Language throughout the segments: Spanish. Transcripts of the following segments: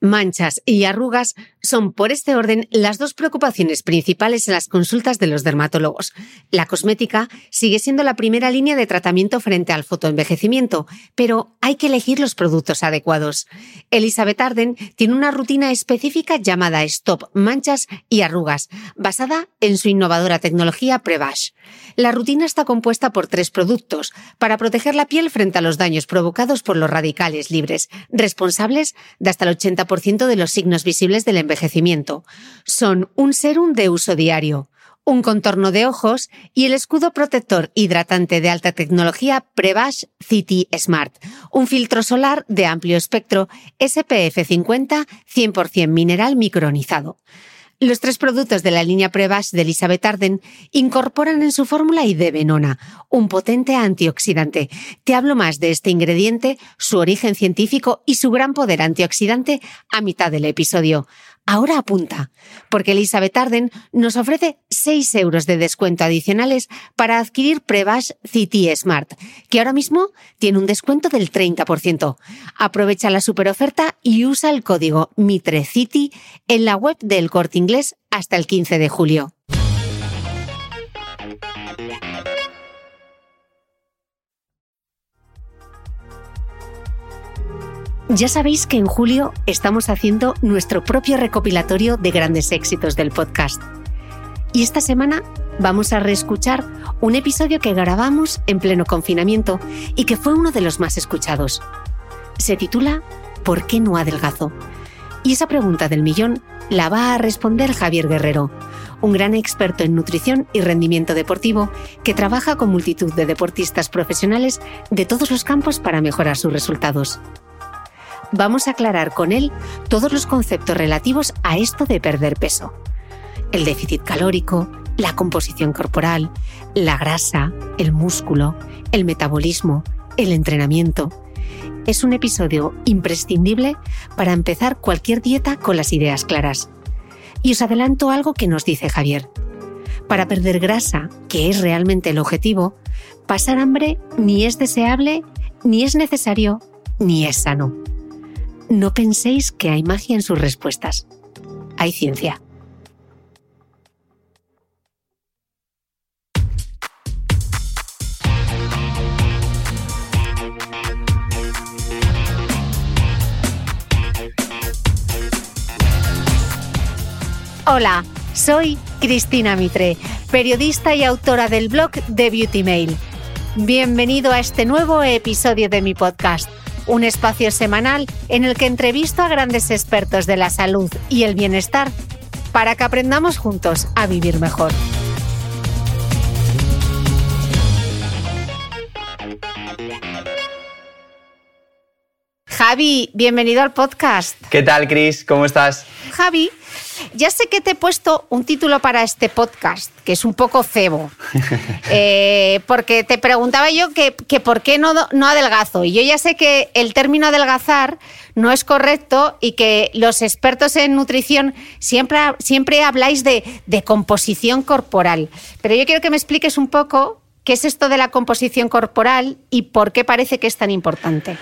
Manchas y arrugas son, por este orden, las dos preocupaciones principales en las consultas de los dermatólogos. La cosmética sigue siendo la primera línea de tratamiento frente al fotoenvejecimiento, pero hay que elegir los productos adecuados. Elizabeth Arden tiene una rutina específica llamada Stop Manchas y Arrugas, basada en su innovadora tecnología Prevash. La rutina está compuesta por tres productos para proteger la piel frente a los daños provocados por los radicales libres, responsables de hasta el 80% de los signos visibles del envejecimiento. Son un serum de uso diario, un contorno de ojos y el escudo protector hidratante de alta tecnología Prevash City Smart, un filtro solar de amplio espectro SPF 50 100% mineral micronizado. Los tres productos de la línea Prevash de Elizabeth Arden incorporan en su fórmula venona, un potente antioxidante. Te hablo más de este ingrediente, su origen científico y su gran poder antioxidante a mitad del episodio. Ahora apunta, porque Elizabeth Arden nos ofrece 6 euros de descuento adicionales para adquirir Prevash City Smart, que ahora mismo tiene un descuento del 30%. Aprovecha la superoferta y usa el código MITRECITY en la web del Corte Inglés hasta el 15 de julio. Ya sabéis que en julio estamos haciendo nuestro propio recopilatorio de grandes éxitos del podcast. Y esta semana vamos a reescuchar un episodio que grabamos en pleno confinamiento y que fue uno de los más escuchados. Se titula ¿Por qué no adelgazo? Y esa pregunta del millón la va a responder Javier Guerrero, un gran experto en nutrición y rendimiento deportivo que trabaja con multitud de deportistas profesionales de todos los campos para mejorar sus resultados vamos a aclarar con él todos los conceptos relativos a esto de perder peso. El déficit calórico, la composición corporal, la grasa, el músculo, el metabolismo, el entrenamiento. Es un episodio imprescindible para empezar cualquier dieta con las ideas claras. Y os adelanto algo que nos dice Javier. Para perder grasa, que es realmente el objetivo, pasar hambre ni es deseable, ni es necesario, ni es sano. No penséis que hay magia en sus respuestas. Hay ciencia. Hola, soy Cristina Mitre, periodista y autora del blog de Beauty Mail. Bienvenido a este nuevo episodio de mi podcast un espacio semanal en el que entrevisto a grandes expertos de la salud y el bienestar para que aprendamos juntos a vivir mejor. Javi, bienvenido al podcast. ¿Qué tal, Cris? ¿Cómo estás? Javi, ya sé que te he puesto un título para este podcast, que es un poco cebo, eh, porque te preguntaba yo que, por qué no, no adelgazo. Y yo ya sé que el término adelgazar no es correcto y que los expertos en nutrición siempre, siempre habláis de, de composición corporal. Pero yo quiero que me expliques un poco qué es esto de la composición corporal y por qué parece que es tan importante.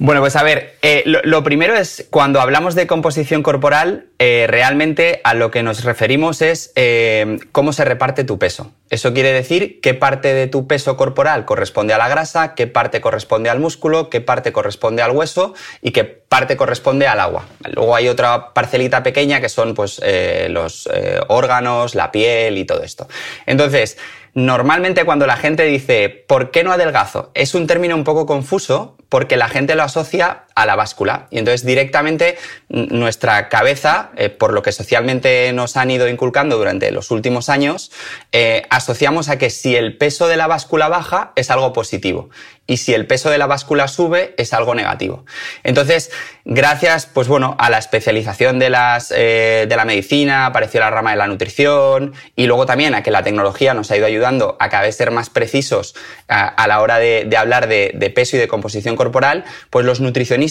Bueno, pues a ver, eh, lo, primero es cuando hablamos de composición corporal, eh, realmente a lo que nos referimos es eh, cómo se reparte tu peso. Eso quiere decir qué parte de tu peso corporal corresponde a la grasa, qué parte corresponde al músculo, qué parte corresponde al hueso y qué parte corresponde al agua. Luego hay otra parcelita pequeña que son pues, los órganos, la piel y todo esto. Entonces, Normalmente cuando la gente dice ¿por qué no adelgazo? Es un término un poco confuso porque la gente lo asocia a la báscula. Y entonces directamente nuestra cabeza, eh, por lo que socialmente nos han ido inculcando durante los últimos años, eh, asociamos a que si el peso de la báscula baja es algo positivo y si el peso de la báscula sube es algo negativo. Entonces, gracias, pues bueno, a la especialización de, las, eh, de la medicina, apareció la rama de la nutrición y luego también a que la tecnología nos ha ido ayudando a cada vez ser más precisos a, la hora de, hablar de, de, peso y de composición corporal, pues los nutricionistas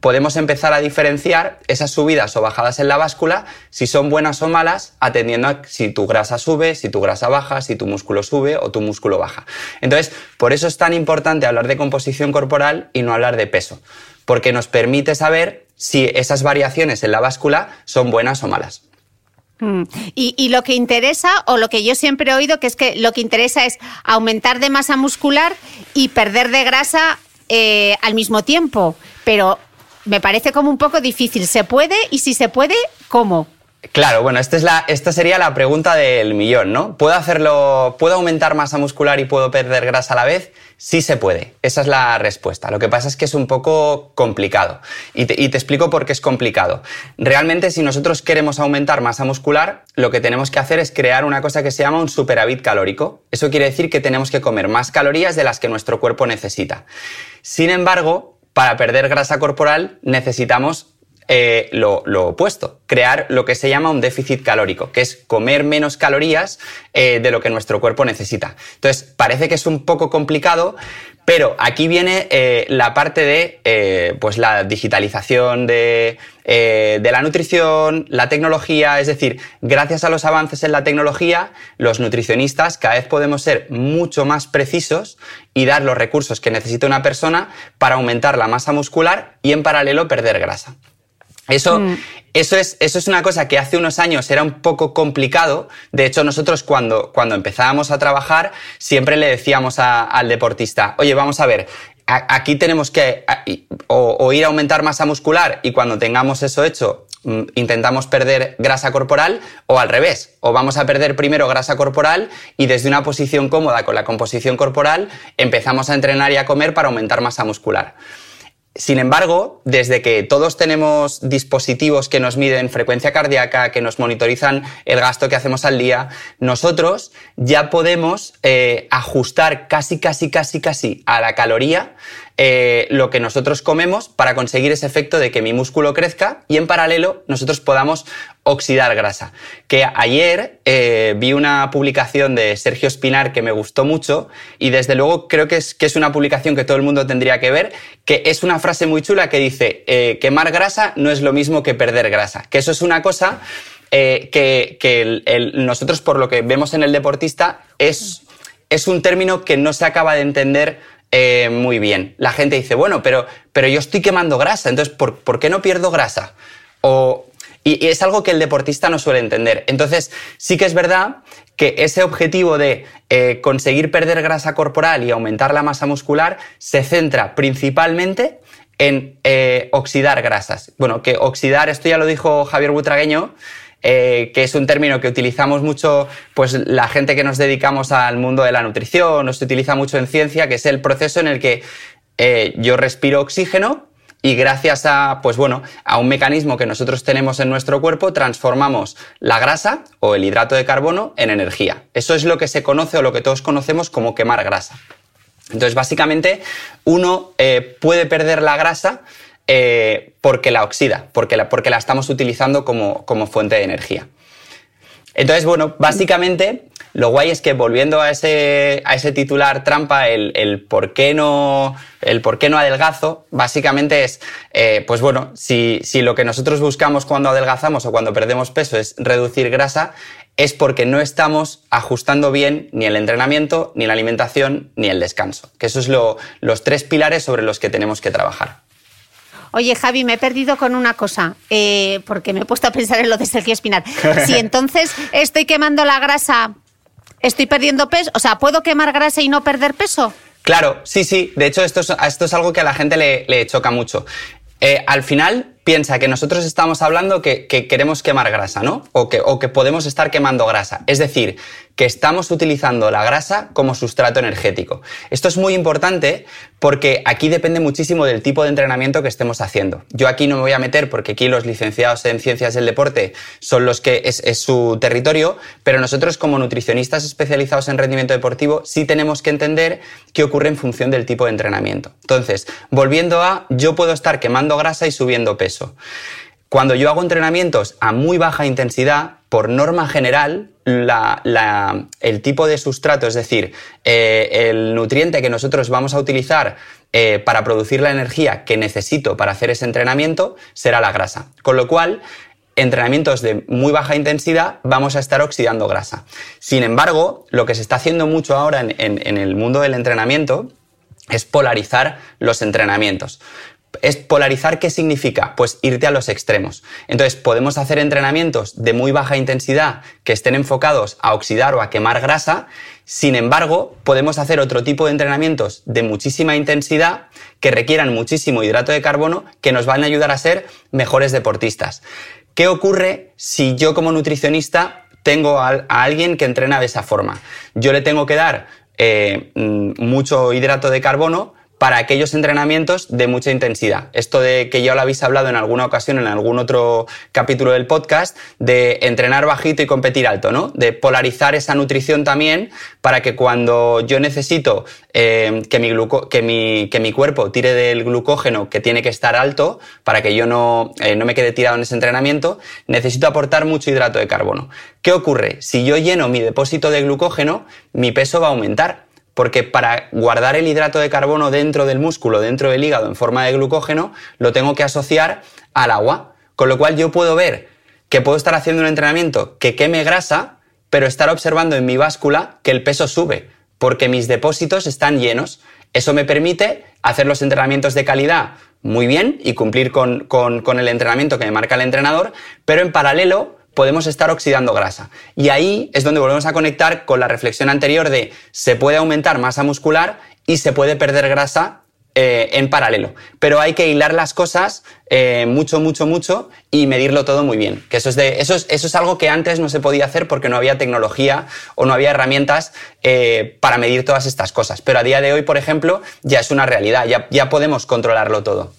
podemos empezar a diferenciar esas subidas o bajadas en la báscula si son buenas o malas, atendiendo a si tu grasa sube, si tu grasa baja, si tu músculo sube o tu músculo baja. Entonces, por eso es tan importante hablar de composición corporal y no hablar de peso, porque nos permite saber si esas variaciones en la báscula son buenas o malas. Mm. Y, lo que interesa, o lo que yo siempre he oído, que es que lo que interesa es aumentar de masa muscular y perder de grasa eh, al mismo tiempo. Pero me parece como un poco difícil. ¿Se puede? Y si se puede, ¿cómo? Claro, bueno, esta, es la, esta sería la pregunta del millón, ¿no? ¿Puedo hacerlo, puedo aumentar masa muscular y puedo perder grasa a la vez? Sí se puede, esa es la respuesta. Lo que pasa es que es un poco complicado. Y te, y te explico por qué es complicado. Realmente, si nosotros queremos aumentar masa muscular, lo que tenemos que hacer es crear una cosa que se llama un superávit calórico. Eso quiere decir que tenemos que comer más calorías de las que nuestro cuerpo necesita. Sin embargo, para perder grasa corporal necesitamos eh, lo, opuesto, crear lo que se llama un déficit calórico, que es comer menos calorías eh, de lo que nuestro cuerpo necesita. Entonces, parece que es un poco complicado, pero aquí viene eh, la parte de pues la digitalización de, de, la nutrición, la tecnología, es decir, gracias a los avances en la tecnología, los nutricionistas cada vez podemos ser mucho más precisos y dar los recursos que necesita una persona para aumentar la masa muscular y en paralelo perder grasa. Eso, mm. eso, es, eso es una cosa que hace unos años era un poco complicado. De hecho, nosotros cuando, cuando empezábamos a trabajar, siempre le decíamos al deportista, oye, vamos a ver, aquí tenemos que o, ir a aumentar masa muscular y cuando tengamos eso hecho, mm, intentamos perder grasa corporal o al revés, o vamos a perder primero grasa corporal y desde una posición cómoda con la composición corporal empezamos a entrenar y a comer para aumentar masa muscular. Sin embargo, desde que todos tenemos dispositivos que nos miden frecuencia cardíaca, que nos monitorizan el gasto que hacemos al día, nosotros ya podemos eh, ajustar casi, casi, casi, casi a la caloría eh, lo que nosotros comemos para conseguir ese efecto de que mi músculo crezca y en paralelo nosotros podamos oxidar grasa. Que ayer eh, vi una publicación de Sergio Espinar que me gustó mucho y desde luego creo que es, que es una publicación que todo el mundo tendría que ver, que es una frase muy chula que dice, eh, quemar grasa no es lo mismo que perder grasa. Que eso es una cosa que, nosotros por lo que vemos en el deportista es, es un término que no se acaba de entender eh, muy bien. La gente dice, bueno, pero, pero yo estoy quemando grasa, entonces, ¿por, qué no pierdo grasa? O, y, es algo que el deportista no suele entender. Entonces, sí que es verdad que ese objetivo de eh, conseguir perder grasa corporal y aumentar la masa muscular se centra principalmente en eh, oxidar grasas. Bueno, que oxidar, esto ya lo dijo Javier Butragueño, eh, que es un término que utilizamos mucho, pues la gente que nos dedicamos al mundo de la nutrición, nos utiliza mucho en ciencia, que es el proceso en el que eh, yo respiro oxígeno y gracias a, pues bueno, a un mecanismo que nosotros tenemos en nuestro cuerpo, transformamos la grasa o el hidrato de carbono en energía. Eso es lo que se conoce o lo que todos conocemos como quemar grasa. Entonces, básicamente, uno eh, puede perder la grasa eh, porque la oxida, porque la, estamos utilizando como, fuente de energía. Entonces, bueno, básicamente lo guay es que volviendo a ese, titular trampa, el, por qué no, el por qué no adelgazo, básicamente es, eh, pues bueno, si, lo que nosotros buscamos cuando adelgazamos o cuando perdemos peso es reducir grasa, es porque no estamos ajustando bien ni el entrenamiento, ni la alimentación, ni el descanso. Que eso es los tres pilares sobre los que tenemos que trabajar. Oye, Javi, me he perdido con una cosa, eh, porque me he puesto a pensar en lo de Sergio Espinar. Si entonces estoy quemando la grasa, estoy perdiendo peso, o sea, ¿puedo quemar grasa y no perder peso? Claro, sí, sí. De hecho, esto es, esto es algo que a la gente le, choca mucho. Eh, al final, piensa que nosotros estamos hablando que, queremos quemar grasa, ¿no? O que, o que podemos estar quemando grasa. Es decir, que estamos utilizando la grasa como sustrato energético. Esto es muy importante porque aquí depende muchísimo del tipo de entrenamiento que estemos haciendo. Yo aquí no me voy a meter porque aquí los licenciados en ciencias del deporte son los que es, es su territorio, pero nosotros como nutricionistas especializados en rendimiento deportivo sí tenemos que entender qué ocurre en función del tipo de entrenamiento. Entonces, volviendo a, yo puedo estar quemando grasa y subiendo peso. Cuando yo hago entrenamientos a muy baja intensidad, por norma general, el tipo de sustrato, es decir, eh, el nutriente que nosotros vamos a utilizar eh, para producir la energía que necesito para hacer ese entrenamiento, será la grasa. Con lo cual, entrenamientos de muy baja intensidad vamos a estar oxidando grasa. Sin embargo, lo que se está haciendo mucho ahora en el mundo del entrenamiento es polarizar los entrenamientos. Es polarizar, ¿qué significa? Pues irte a los extremos. Entonces, podemos hacer entrenamientos de muy baja intensidad que estén enfocados a oxidar o a quemar grasa. Sin embargo, podemos hacer otro tipo de entrenamientos de muchísima intensidad que requieran muchísimo hidrato de carbono que nos van a ayudar a ser mejores deportistas. ¿Qué ocurre si yo como nutricionista tengo a, alguien que entrena de esa forma? Yo le tengo que dar eh, mm, mucho hidrato de carbono para aquellos entrenamientos de mucha intensidad. Esto de que ya lo habéis hablado en alguna ocasión, en algún otro capítulo del podcast, de entrenar bajito y competir alto, ¿no? De polarizar esa nutrición también para que cuando yo necesito eh, que, mi cuerpo tire del glucógeno que tiene que estar alto, para que yo no, eh, no me quede tirado en ese entrenamiento, necesito aportar mucho hidrato de carbono. ¿Qué ocurre? Si yo lleno mi depósito de glucógeno, mi peso va a aumentar porque para guardar el hidrato de carbono dentro del músculo, dentro del hígado en forma de glucógeno, lo tengo que asociar al agua. Con lo cual yo puedo ver que puedo estar haciendo un entrenamiento que queme grasa, pero estar observando en mi báscula que el peso sube, porque mis depósitos están llenos. Eso me permite hacer los entrenamientos de calidad muy bien y cumplir con, con el entrenamiento que me marca el entrenador, pero en paralelo podemos estar oxidando grasa. Y ahí es donde volvemos a conectar con la reflexión anterior de se puede aumentar masa muscular y se puede perder grasa eh, en paralelo. Pero hay que hilar las cosas eh, mucho, mucho, mucho y medirlo todo muy bien. Que eso es, de, eso, es, eso es algo que antes no se podía hacer porque no había tecnología o no había herramientas eh, para medir todas estas cosas. Pero a día de hoy, por ejemplo, ya es una realidad, ya, ya podemos controlarlo todo.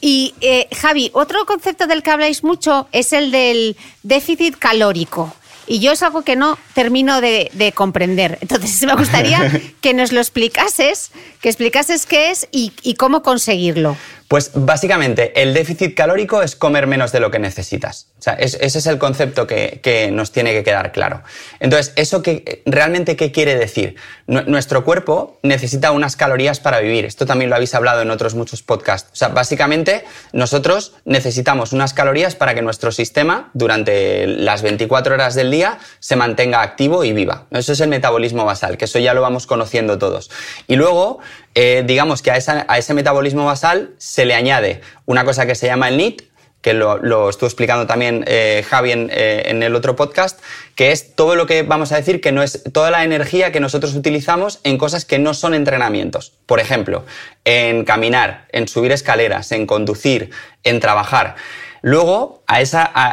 Y eh, Javi, otro concepto del que habláis mucho es el del déficit calórico. Y yo es algo que no termino de, comprender. Entonces me gustaría que nos lo explicases, que explicases qué es y cómo conseguirlo. Pues básicamente el déficit calórico es comer menos de lo que necesitas. O sea, ese es el concepto que, nos tiene que quedar claro. Entonces, ¿eso que, realmente qué quiere decir? nuestro cuerpo necesita unas calorías para vivir. Esto también lo habéis hablado en otros muchos podcasts. O sea, básicamente nosotros necesitamos unas calorías para que nuestro sistema durante las 24 horas del día se mantenga activo y viva. Eso es el metabolismo basal, que eso ya lo vamos conociendo todos. Y luego eh, digamos que a, ese metabolismo basal se le añade una cosa que se llama el NIT, que lo, estuvo explicando también eh, Javi eh, en, el otro podcast, que es todo lo que vamos a decir que no es toda la energía que nosotros utilizamos en cosas que no son entrenamientos. Por ejemplo, en caminar, en subir escaleras, en conducir, en trabajar. Luego, a,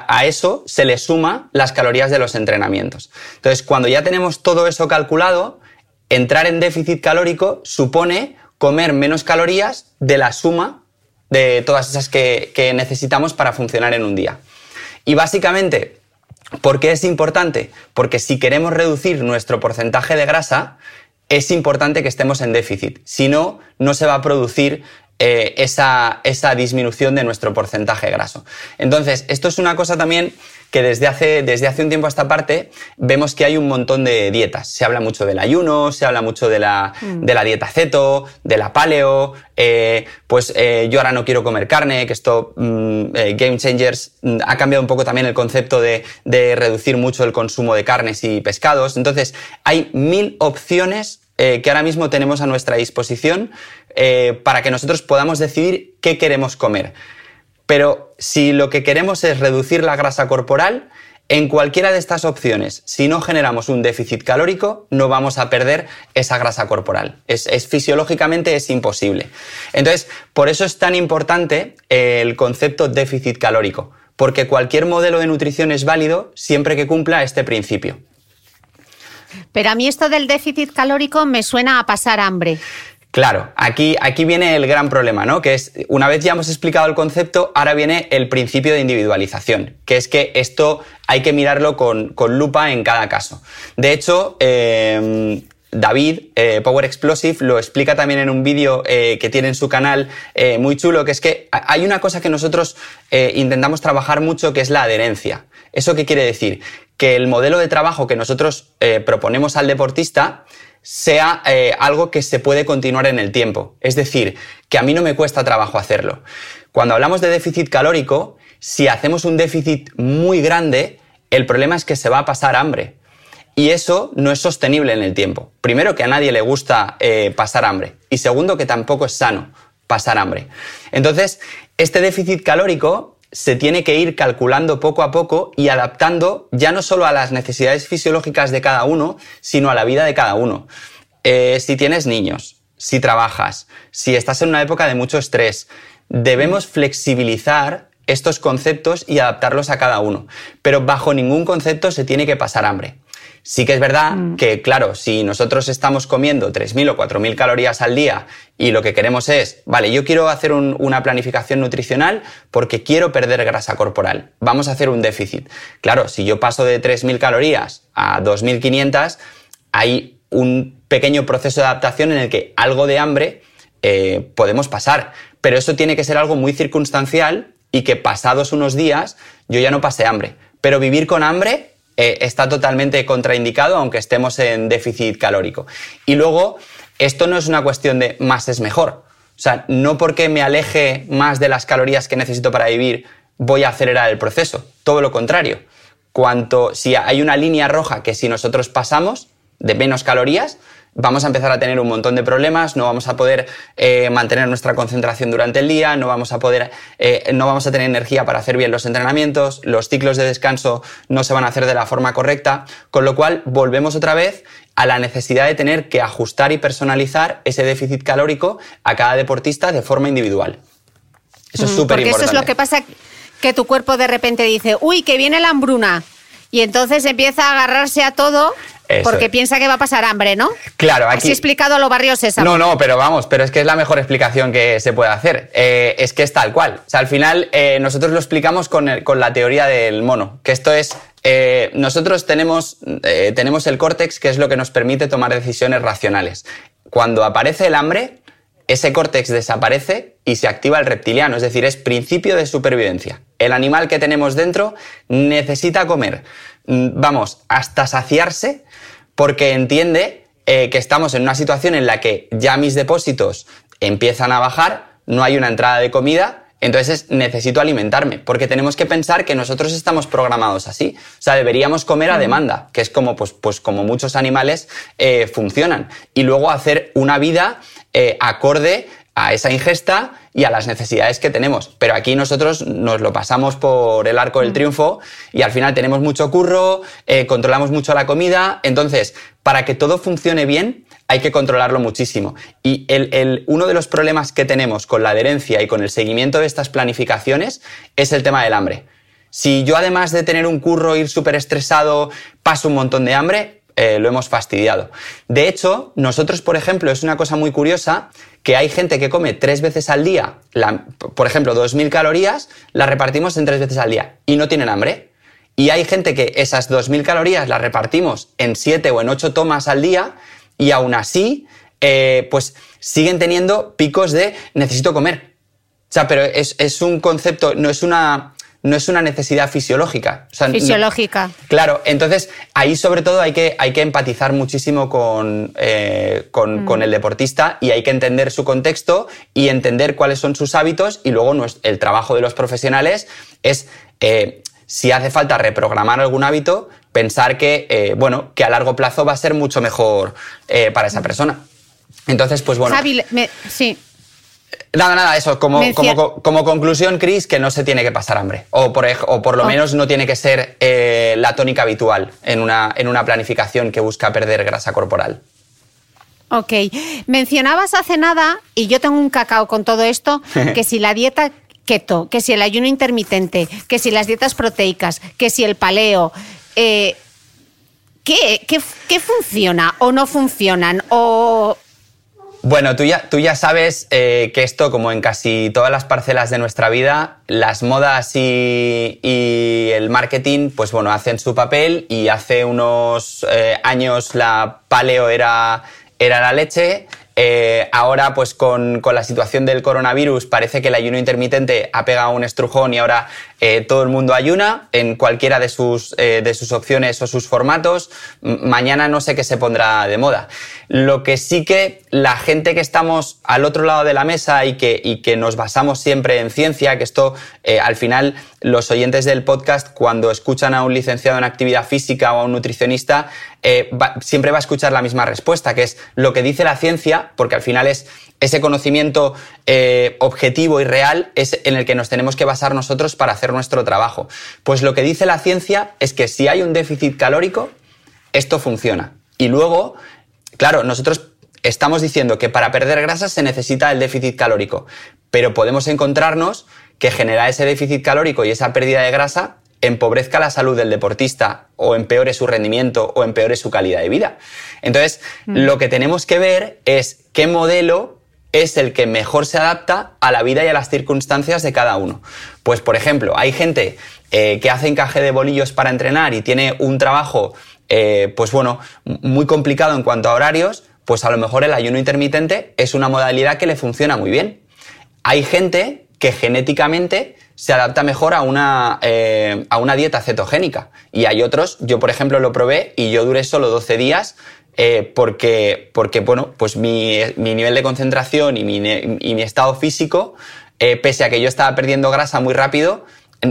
a, eso se le suma las calorías de los entrenamientos. Entonces, cuando ya tenemos todo eso calculado, entrar en déficit calórico supone comer menos calorías de la suma de todas esas que, necesitamos para funcionar en un día. Y básicamente, ¿por qué es importante? Porque si queremos reducir nuestro porcentaje de grasa, es importante que estemos en déficit. Si no, no se va a producir eh, esa, esa disminución de nuestro porcentaje graso. Entonces, esto es una cosa también que desde hace, desde hace un tiempo a esta parte vemos que hay un montón de dietas. Se habla mucho del ayuno, se habla mucho de la, mm. de la dieta ceto, de la paleo, eh, pues eh, yo ahora no quiero comer carne, que esto, mm, eh, Game Changers, mm, ha cambiado un poco también el concepto de, de, reducir mucho el consumo de carnes y pescados. Entonces, hay mil opciones que ahora mismo tenemos a nuestra disposición para que nosotros podamos decidir qué queremos comer. Pero si lo que queremos es reducir la grasa corporal, en cualquiera de estas opciones, si no generamos un déficit calórico, no vamos a perder esa grasa corporal. Es, fisiológicamente es imposible. Entonces, por eso es tan importante el concepto déficit calórico, porque cualquier modelo de nutrición es válido siempre que cumpla este principio. Pero a mí esto del déficit calórico me suena a pasar hambre. Claro, aquí, aquí viene el gran problema, ¿no? Que es, una vez ya hemos explicado el concepto, ahora viene el principio de individualización, que es que esto hay que mirarlo con, lupa en cada caso. De hecho, em, David, eh, Power Explosive, lo explica también en un vídeo eh, que tiene en su canal eh, muy chulo, que es que hay una cosa que nosotros intentamos trabajar mucho, que es la adherencia. ¿Eso qué quiere decir? Que el modelo de trabajo que nosotros proponemos al deportista sea eh, algo que se puede continuar en el tiempo. Es decir, que a mí no me cuesta trabajo hacerlo. Cuando hablamos de déficit calórico, si hacemos un déficit muy grande, el problema es que se va a pasar hambre. Y eso no es sostenible en el tiempo. Primero, que a nadie le gusta eh, pasar hambre. Y segundo, que tampoco es sano pasar hambre. Entonces, este déficit calórico se tiene que ir calculando poco a poco y adaptando ya no solo a las necesidades fisiológicas de cada uno, sino a la vida de cada uno. Eh, si tienes niños, si trabajas, si estás en una época de mucho estrés, debemos flexibilizar estos conceptos y adaptarlos a cada uno. Pero bajo ningún concepto se tiene que pasar hambre. Sí que es verdad mm. que, claro, si nosotros estamos comiendo 3.000 o 4.000 calorías al día y lo que queremos es, vale, yo quiero hacer una planificación nutricional porque quiero perder grasa corporal, vamos a hacer un déficit. Claro, si yo paso de 3.000 calorías a 2.500, hay un pequeño proceso de adaptación en el que algo de hambre eh, podemos pasar, pero eso tiene que ser algo muy circunstancial y que pasados unos días yo ya no pase hambre. Pero vivir con hambre eh, está totalmente contraindicado aunque estemos en déficit calórico. Y luego, esto no es una cuestión de más es mejor. O sea, no porque me aleje más de las calorías que necesito para vivir, voy a acelerar el proceso. Todo lo contrario. Cuanto, si hay una línea roja que si nosotros pasamos de menos calorías, vamos a empezar a tener un montón de problemas, no vamos a poder eh, mantener nuestra concentración durante el día, no vamos a poder, eh, no vamos a tener energía para hacer bien los entrenamientos, los ciclos de descanso no se van a hacer de la forma correcta, con lo cual volvemos otra vez a la necesidad de tener que ajustar y personalizar ese déficit calórico a cada deportista de forma individual. Eso es súper importante. Porque eso es lo que pasa que tu cuerpo de repente dice, uy, que viene la hambruna. Y entonces empieza a agarrarse a todo porque piensa que va a pasar hambre, ¿no? Claro, aquí. Así explicado a los barrios esa. No, no, pero vamos, pero es que es la mejor explicación que se puede hacer. Eh, es que es tal cual. O sea, al final eh, nosotros lo explicamos con, la teoría del mono, que esto es. Eh, nosotros tenemos, tenemos el córtex, que es lo que nos permite tomar decisiones racionales. Cuando aparece el hambre, ese córtex desaparece y se activa el reptiliano, es decir, es principio de supervivencia. El animal que tenemos dentro necesita comer, mm, vamos, hasta saciarse porque entiende eh, que estamos en una situación en la que ya mis depósitos empiezan a bajar, no hay una entrada de comida, entonces necesito alimentarme, porque tenemos que pensar que nosotros estamos programados así. O sea, deberíamos comer a demanda, que es como, pues, pues como muchos animales eh, funcionan. Y luego hacer una vida eh, acorde a esa ingesta y a las necesidades que tenemos. Pero aquí nosotros nos lo pasamos por el arco del mm. triunfo y al final tenemos mucho curro, eh, controlamos mucho la comida. Entonces, para que todo funcione bien, hay que controlarlo muchísimo. Y el, uno de los problemas que tenemos con la adherencia y con el seguimiento de estas planificaciones es el tema del hambre. Si yo además de tener un curro, ir súper estresado, paso un montón de hambre, eh, lo hemos fastidiado. De hecho, nosotros, por ejemplo, es una cosa muy curiosa que hay gente que come tres veces al día, por ejemplo, 2.000 calorías, las repartimos en tres veces al día y no tienen hambre. Y hay gente que esas 2.000 calorías las repartimos en siete o en ocho tomas al día y aún así, eh, pues siguen teniendo picos de necesito comer. O sea, pero es, es un concepto, no es una no es una necesidad fisiológica. fisiológica. claro, entonces ahí sobre todo hay que, hay que empatizar muchísimo con, eh, mm. con, el deportista y hay que entender su contexto y entender cuáles son sus hábitos y luego el trabajo de los profesionales es, eh, si hace falta reprogramar algún hábito, pensar que, eh, bueno, que a largo plazo va a ser mucho mejor para esa persona. Entonces, pues bueno. sí. Nada, nada, eso, como, como, conclusión, Chris, que no se tiene que pasar hambre. O por, o por lo menos no tiene que ser eh, la tónica habitual en una, en una planificación que busca perder grasa corporal. Ok. Mencionabas hace nada, y yo tengo un cacao con todo esto, que si la dieta keto, que si el ayuno intermitente, que si las dietas proteicas, que si el paleo, eh, ¿qué, qué, qué funciona o no funcionan? O bueno, tú ya, tú ya sabes eh, que esto, como en casi todas las parcelas de nuestra vida, las modas y, el marketing, pues bueno, hacen su papel y hace unos eh, años la paleo era, era la leche, eh, ahora, pues con, con, la situación del coronavirus, parece que el ayuno intermitente ha pegado un estrujón y ahora eh, todo el mundo ayuna en cualquiera de sus, eh, de sus opciones o sus formatos. mañana no sé qué se pondrá de moda. Lo que sí que la gente que estamos al otro lado de la mesa y que, y que nos basamos siempre en ciencia, que esto eh, al final los oyentes del podcast cuando escuchan a un licenciado en actividad física o a un nutricionista, siempre va a escuchar la misma respuesta, que es lo que dice la ciencia, porque al final es ese conocimiento eh, objetivo y real es en el que nos tenemos que basar nosotros para hacer nuestro trabajo. Pues lo que dice la ciencia es que si hay un déficit calórico, esto funciona. Y luego Claro, nosotros estamos diciendo que para perder grasa se necesita el déficit calórico, pero podemos encontrarnos que generar ese déficit calórico y esa pérdida de grasa empobrezca la salud del deportista o empeore su rendimiento o empeore su calidad de vida. Entonces, mm. lo que tenemos que ver es qué modelo es el que mejor se adapta a la vida y a las circunstancias de cada uno. Pues, por ejemplo, hay gente eh, que hace encaje de bolillos para entrenar y tiene un trabajo eh, pues bueno, muy complicado en cuanto a horarios, pues a lo mejor el ayuno intermitente es una modalidad que le funciona muy bien. Hay gente que genéticamente se adapta mejor a una, eh, a una dieta cetogénica. Y hay otros, yo por ejemplo lo probé y yo duré solo 12 días eh, porque, porque, bueno, pues mi, mi, nivel de concentración y mi, y mi estado físico, pese a que yo estaba perdiendo grasa muy rápido,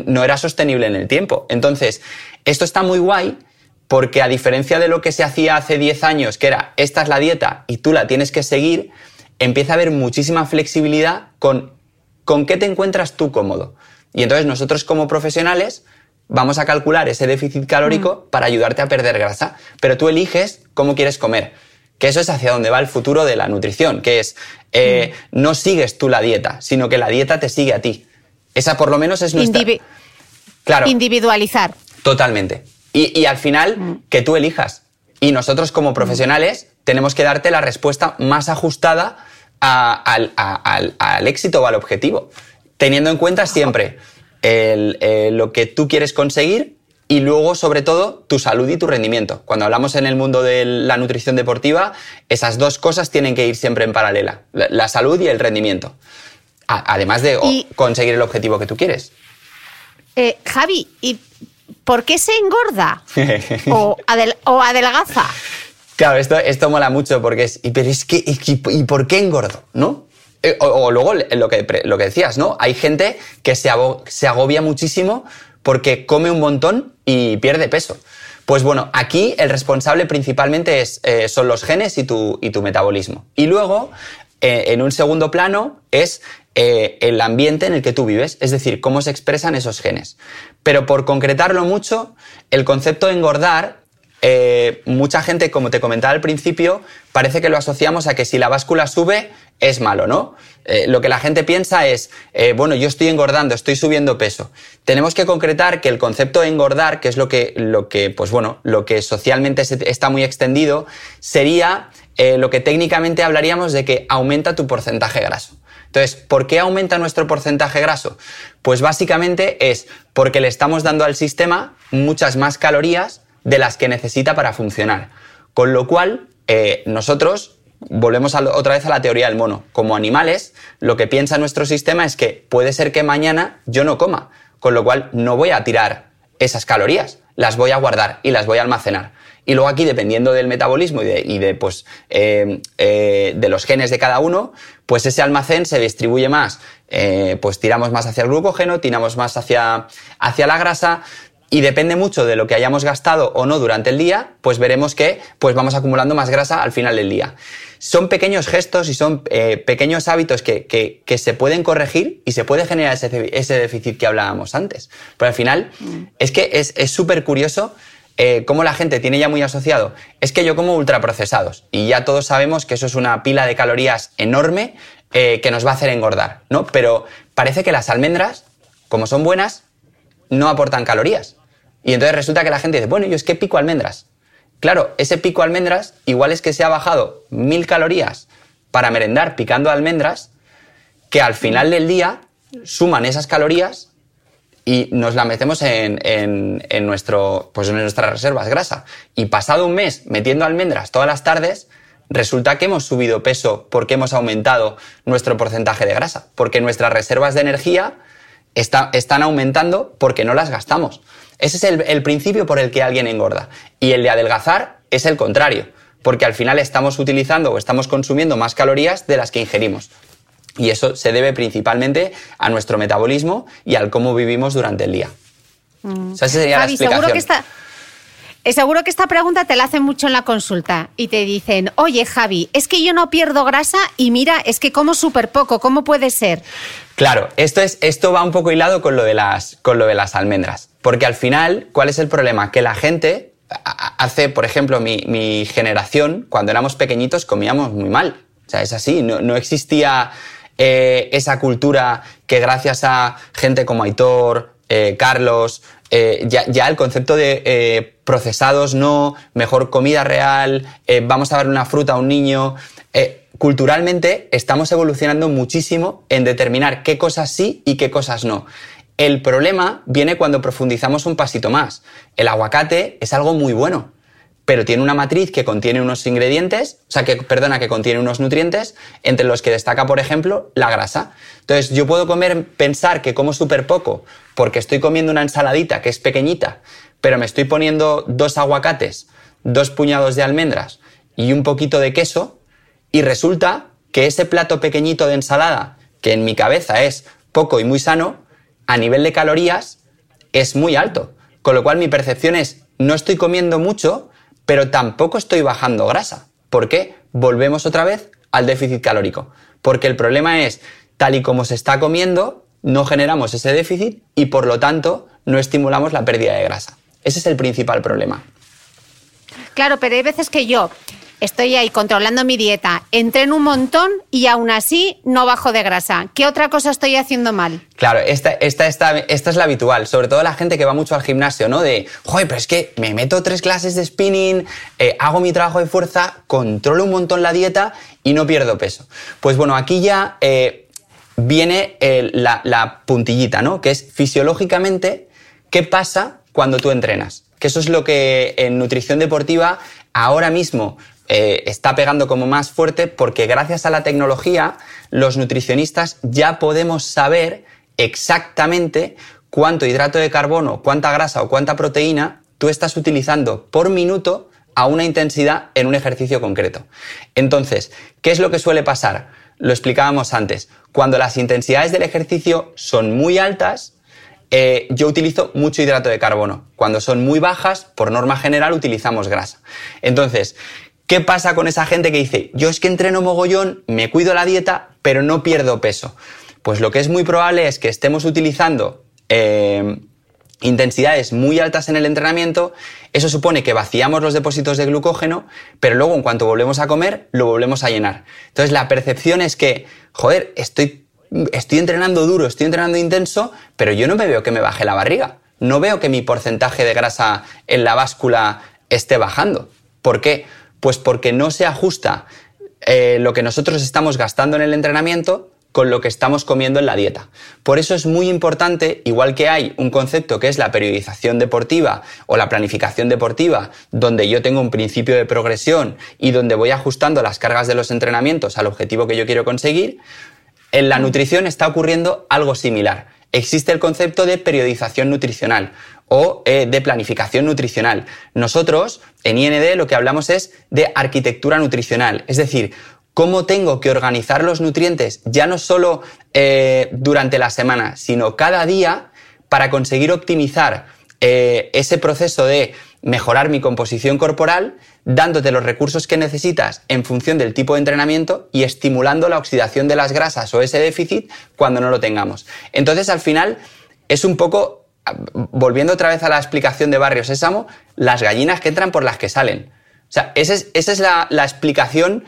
no era sostenible en el tiempo. Entonces, esto está muy guay porque a diferencia de lo que se hacía hace 10 años, que era esta es la dieta y tú la tienes que seguir, empieza a haber muchísima flexibilidad con con qué te encuentras tú cómodo. Y entonces nosotros como profesionales vamos a calcular ese déficit calórico mm. para ayudarte a perder grasa, pero tú eliges cómo quieres comer. Que eso es hacia donde va el futuro de la nutrición, que es eh, mm. no sigues tú la dieta, sino que la dieta te sigue a ti. Esa por lo menos es nuestra... claro. Individualizar. Totalmente. Y, al final, mm. que tú elijas. Y nosotros como profesionales tenemos que darte la respuesta más ajustada al, éxito o al objetivo, teniendo en cuenta siempre lo que tú quieres conseguir y luego, sobre todo, tu salud y tu rendimiento. Cuando hablamos en el mundo de la nutrición deportiva, esas dos cosas tienen que ir siempre en paralela, la, salud y el rendimiento, además de conseguir el objetivo que tú quieres. Eh, Javi, ¿y ¿por qué se engorda? o, adelgaza. Claro, esto, esto mola mucho porque es, pero es que, ¿y por qué engordo? ¿No? Eh, o, luego lo que, lo que decías, ¿no? Hay gente que se, agobia muchísimo porque come un montón y pierde peso. Pues bueno, aquí el responsable principalmente es, eh, son los genes y tu, y tu metabolismo. Y luego, eh, en un segundo plano, es el ambiente en el que tú vives, es decir, cómo se expresan esos genes. Pero por concretarlo mucho, el concepto de engordar, eh, mucha gente, como te comentaba al principio, parece que lo asociamos a que si la báscula sube es malo, ¿no? Eh, lo que la gente piensa es, bueno, yo estoy engordando, estoy subiendo peso. Tenemos que concretar que el concepto de engordar, que es lo que, lo que pues bueno, lo que socialmente está muy extendido, sería lo que técnicamente hablaríamos de que aumenta tu porcentaje graso. Entonces, ¿por qué aumenta nuestro porcentaje graso? Pues básicamente es porque le estamos dando al sistema muchas más calorías de las que necesita para funcionar. Con lo cual, eh, nosotros volvemos otra vez a la teoría del mono. Como animales, lo que piensa nuestro sistema es que puede ser que mañana yo no coma, con lo cual no voy a tirar esas calorías, las voy a guardar y las voy a almacenar. Y luego aquí, dependiendo del metabolismo y de, pues, eh, eh, de los genes de cada uno, pues ese almacén se distribuye más. Pues tiramos más hacia el glucógeno, tiramos más hacia, hacia la grasa, y depende mucho de lo que hayamos gastado o no durante el día, pues veremos que pues vamos acumulando más grasa al final del día. Son pequeños gestos y son pequeños hábitos que, que, se pueden corregir y se puede generar ese, ese déficit que hablábamos antes. Pero al final mm. es que es súper curioso eh, cómo la gente tiene ya muy asociado, es que yo como ultraprocesados y ya todos sabemos que eso es una pila de calorías enorme eh, que nos va a hacer engordar, ¿no? Pero parece que las almendras, como son buenas, no aportan calorías. Y entonces resulta que la gente dice, bueno, yo es que pico almendras. Claro, ese pico almendras igual es que se ha bajado mil calorías para merendar picando almendras, que al final del día suman esas calorías y nos la metemos en, en, nuestro, pues en nuestras reservas grasa. Y pasado un mes metiendo almendras todas las tardes, resulta que hemos subido peso porque hemos aumentado nuestro porcentaje de grasa, porque nuestras reservas de energía están aumentando porque no las gastamos. Ese es el, principio por el que alguien engorda. Y el de adelgazar es el contrario, porque al final estamos utilizando o estamos consumiendo más calorías de las que ingerimos. Y eso se debe principalmente a nuestro metabolismo y al cómo vivimos durante el día. Mm. esa sería la explicación. Seguro que está... Eh, seguro que esta pregunta te la hacen mucho en la consulta y te dicen, oye Javi, es que yo no pierdo grasa y mira, es que como súper poco, ¿cómo puede ser? Claro, esto, es, esto va un poco hilado con lo, de las, con lo de las almendras. Porque al final, ¿cuál es el problema? Que la gente hace, por ejemplo, mi, generación, cuando éramos pequeñitos, comíamos muy mal. O sea, es así, no, existía eh, esa cultura que gracias a gente como Aitor, eh, Carlos, eh, ya, el concepto de eh, procesados no, mejor comida real, vamos a dar una fruta a un niño. culturalmente estamos evolucionando muchísimo en determinar qué cosas sí y qué cosas no. El problema viene cuando profundizamos un pasito más. El aguacate es algo muy bueno, pero tiene una matriz que contiene unos ingredientes, o sea, que, perdona, que contiene unos nutrientes, entre los que destaca, por ejemplo, la grasa. Entonces, yo puedo comer, pensar que como súper poco, porque estoy comiendo una ensaladita que es pequeñita, pero me estoy poniendo dos aguacates, dos puñados de almendras y un poquito de queso, y resulta que ese plato pequeñito de ensalada, que en mi cabeza es poco y muy sano, a nivel de calorías es muy alto. Con lo cual mi percepción es, no estoy comiendo mucho, pero tampoco estoy bajando grasa. ¿Por qué? Volvemos otra vez al déficit calórico. Porque el problema es, tal y como se está comiendo, no generamos ese déficit y por lo tanto no estimulamos la pérdida de grasa. Ese es el principal problema. Claro, pero hay veces que yo estoy ahí controlando mi dieta, entreno un montón y aún así no bajo de grasa. ¿Qué otra cosa estoy haciendo mal? Claro, esta, esta, esta, esta es la habitual, sobre todo la gente que va mucho al gimnasio, ¿no? De, joder, pero es que me meto tres clases de spinning, eh, hago mi trabajo de fuerza, controlo un montón la dieta y no pierdo peso. Pues bueno, aquí ya eh, viene eh, la, la puntillita, ¿no? Que es fisiológicamente, ¿qué pasa cuando tú entrenas? Que eso es lo que en nutrición deportiva ahora mismo eh, está pegando como más fuerte porque gracias a la tecnología los nutricionistas ya podemos saber exactamente cuánto hidrato de carbono, cuánta grasa o cuánta proteína tú estás utilizando por minuto a una intensidad en un ejercicio concreto. Entonces, ¿qué es lo que suele pasar? Lo explicábamos antes. Cuando las intensidades del ejercicio son muy altas, eh, yo utilizo mucho hidrato de carbono. Cuando son muy bajas, por norma general, utilizamos grasa. Entonces, ¿Qué pasa con esa gente que dice, yo es que entreno mogollón, me cuido la dieta, pero no pierdo peso? Pues lo que es muy probable es que estemos utilizando eh, intensidades muy altas en el entrenamiento, eso supone que vaciamos los depósitos de glucógeno, pero luego en cuanto volvemos a comer, lo volvemos a llenar. Entonces la percepción es que, joder, estoy, estoy entrenando duro, estoy entrenando intenso, pero yo no me veo que me baje la barriga. No veo que mi porcentaje de grasa en la báscula esté bajando. ¿Por qué? Pues porque no se ajusta eh, lo que nosotros estamos gastando en el entrenamiento con lo que estamos comiendo en la dieta. Por eso es muy importante, igual que hay un concepto que es la periodización deportiva o la planificación deportiva, donde yo tengo un principio de progresión y donde voy ajustando las cargas de los entrenamientos al objetivo que yo quiero conseguir, en la nutrición está ocurriendo algo similar. Existe el concepto de periodización nutricional o eh, de planificación nutricional. Nosotros, en IND, lo que hablamos es de arquitectura nutricional, es decir, cómo tengo que organizar los nutrientes ya no solo eh, durante la semana, sino cada día para conseguir optimizar eh, ese proceso de mejorar mi composición corporal, dándote los recursos que necesitas en función del tipo de entrenamiento y estimulando la oxidación de las grasas o ese déficit cuando no lo tengamos. Entonces, al final, es un poco volviendo otra vez a la explicación de Barrio Sésamo, las gallinas que entran por las que salen. O sea, esa es, la, explicación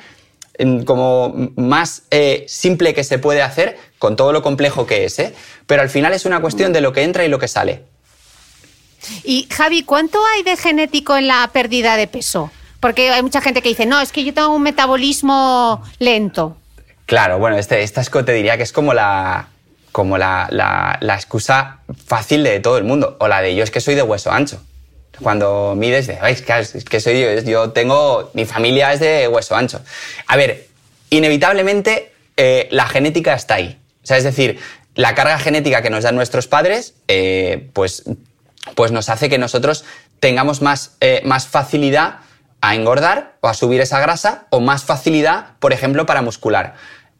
mm, como más eh, simple que se puede hacer, con todo lo complejo que es, ¿eh? Pero al final es una cuestión de lo que entra y lo que sale. Y Javi, ¿cuánto hay de genético en la pérdida de peso? Porque hay mucha gente que dice, no, es que yo tengo un metabolismo lento. Claro, bueno, este, esta es, te diría que es como la, como la, la, excusa fácil de todo el mundo, o la de yo es que soy de hueso ancho. Cuando mides, de, es que soy yo, yo tengo, mi familia es de hueso ancho. A ver, inevitablemente eh, la genética está ahí. O sea, es decir, la carga genética que nos dan nuestros padres, eh, pues, pues nos hace que nosotros tengamos más, eh, más facilidad a engordar o a subir esa grasa o más facilidad, por ejemplo, para muscular.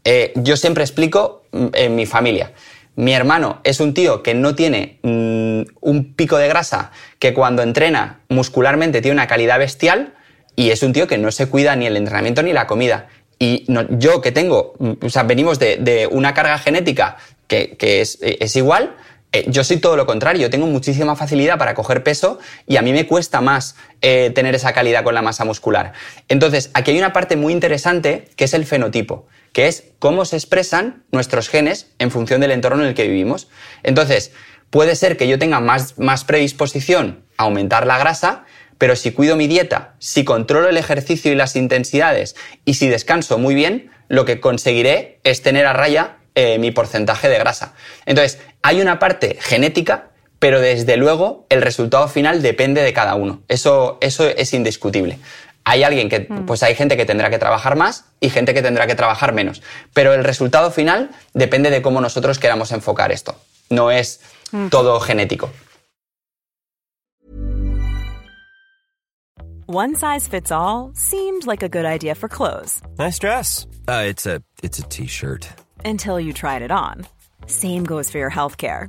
Eh, yo siempre explico mm, en mi familia. Mi hermano es un tío que no tiene mm, un pico de grasa, que cuando entrena muscularmente tiene una calidad bestial y es un tío que no se cuida ni el entrenamiento ni la comida. Y yo que tengo, mm, o sea, venimos de, una carga genética que, es, es igual, eh, yo soy todo lo contrario, tengo muchísima facilidad para coger peso y a mí me cuesta más eh, tener esa calidad con la masa muscular. Entonces, aquí hay una parte muy interesante que es el fenotipo, que es cómo se expresan nuestros genes en función del entorno en el que vivimos. Entonces, puede ser que yo tenga más, más predisposición a aumentar la grasa, pero si cuido mi dieta, si controlo el ejercicio y las intensidades y si descanso muy bien, lo que conseguiré es tener a raya eh, mi porcentaje de grasa. Entonces, hay una parte genética, pero desde luego el resultado final depende de cada uno. Eso, eso es indiscutible. Hay alguien que, mm. pues hay gente que tendrá que trabajar más y gente que tendrá que trabajar menos. Pero el resultado final depende de cómo nosotros queramos enfocar esto. No es mm. todo genético. One size fits all seemed like a good idea for clothes. Nice dress. Uh, it's a it's a t-shirt. Until you tried it on. Same goes for your healthcare.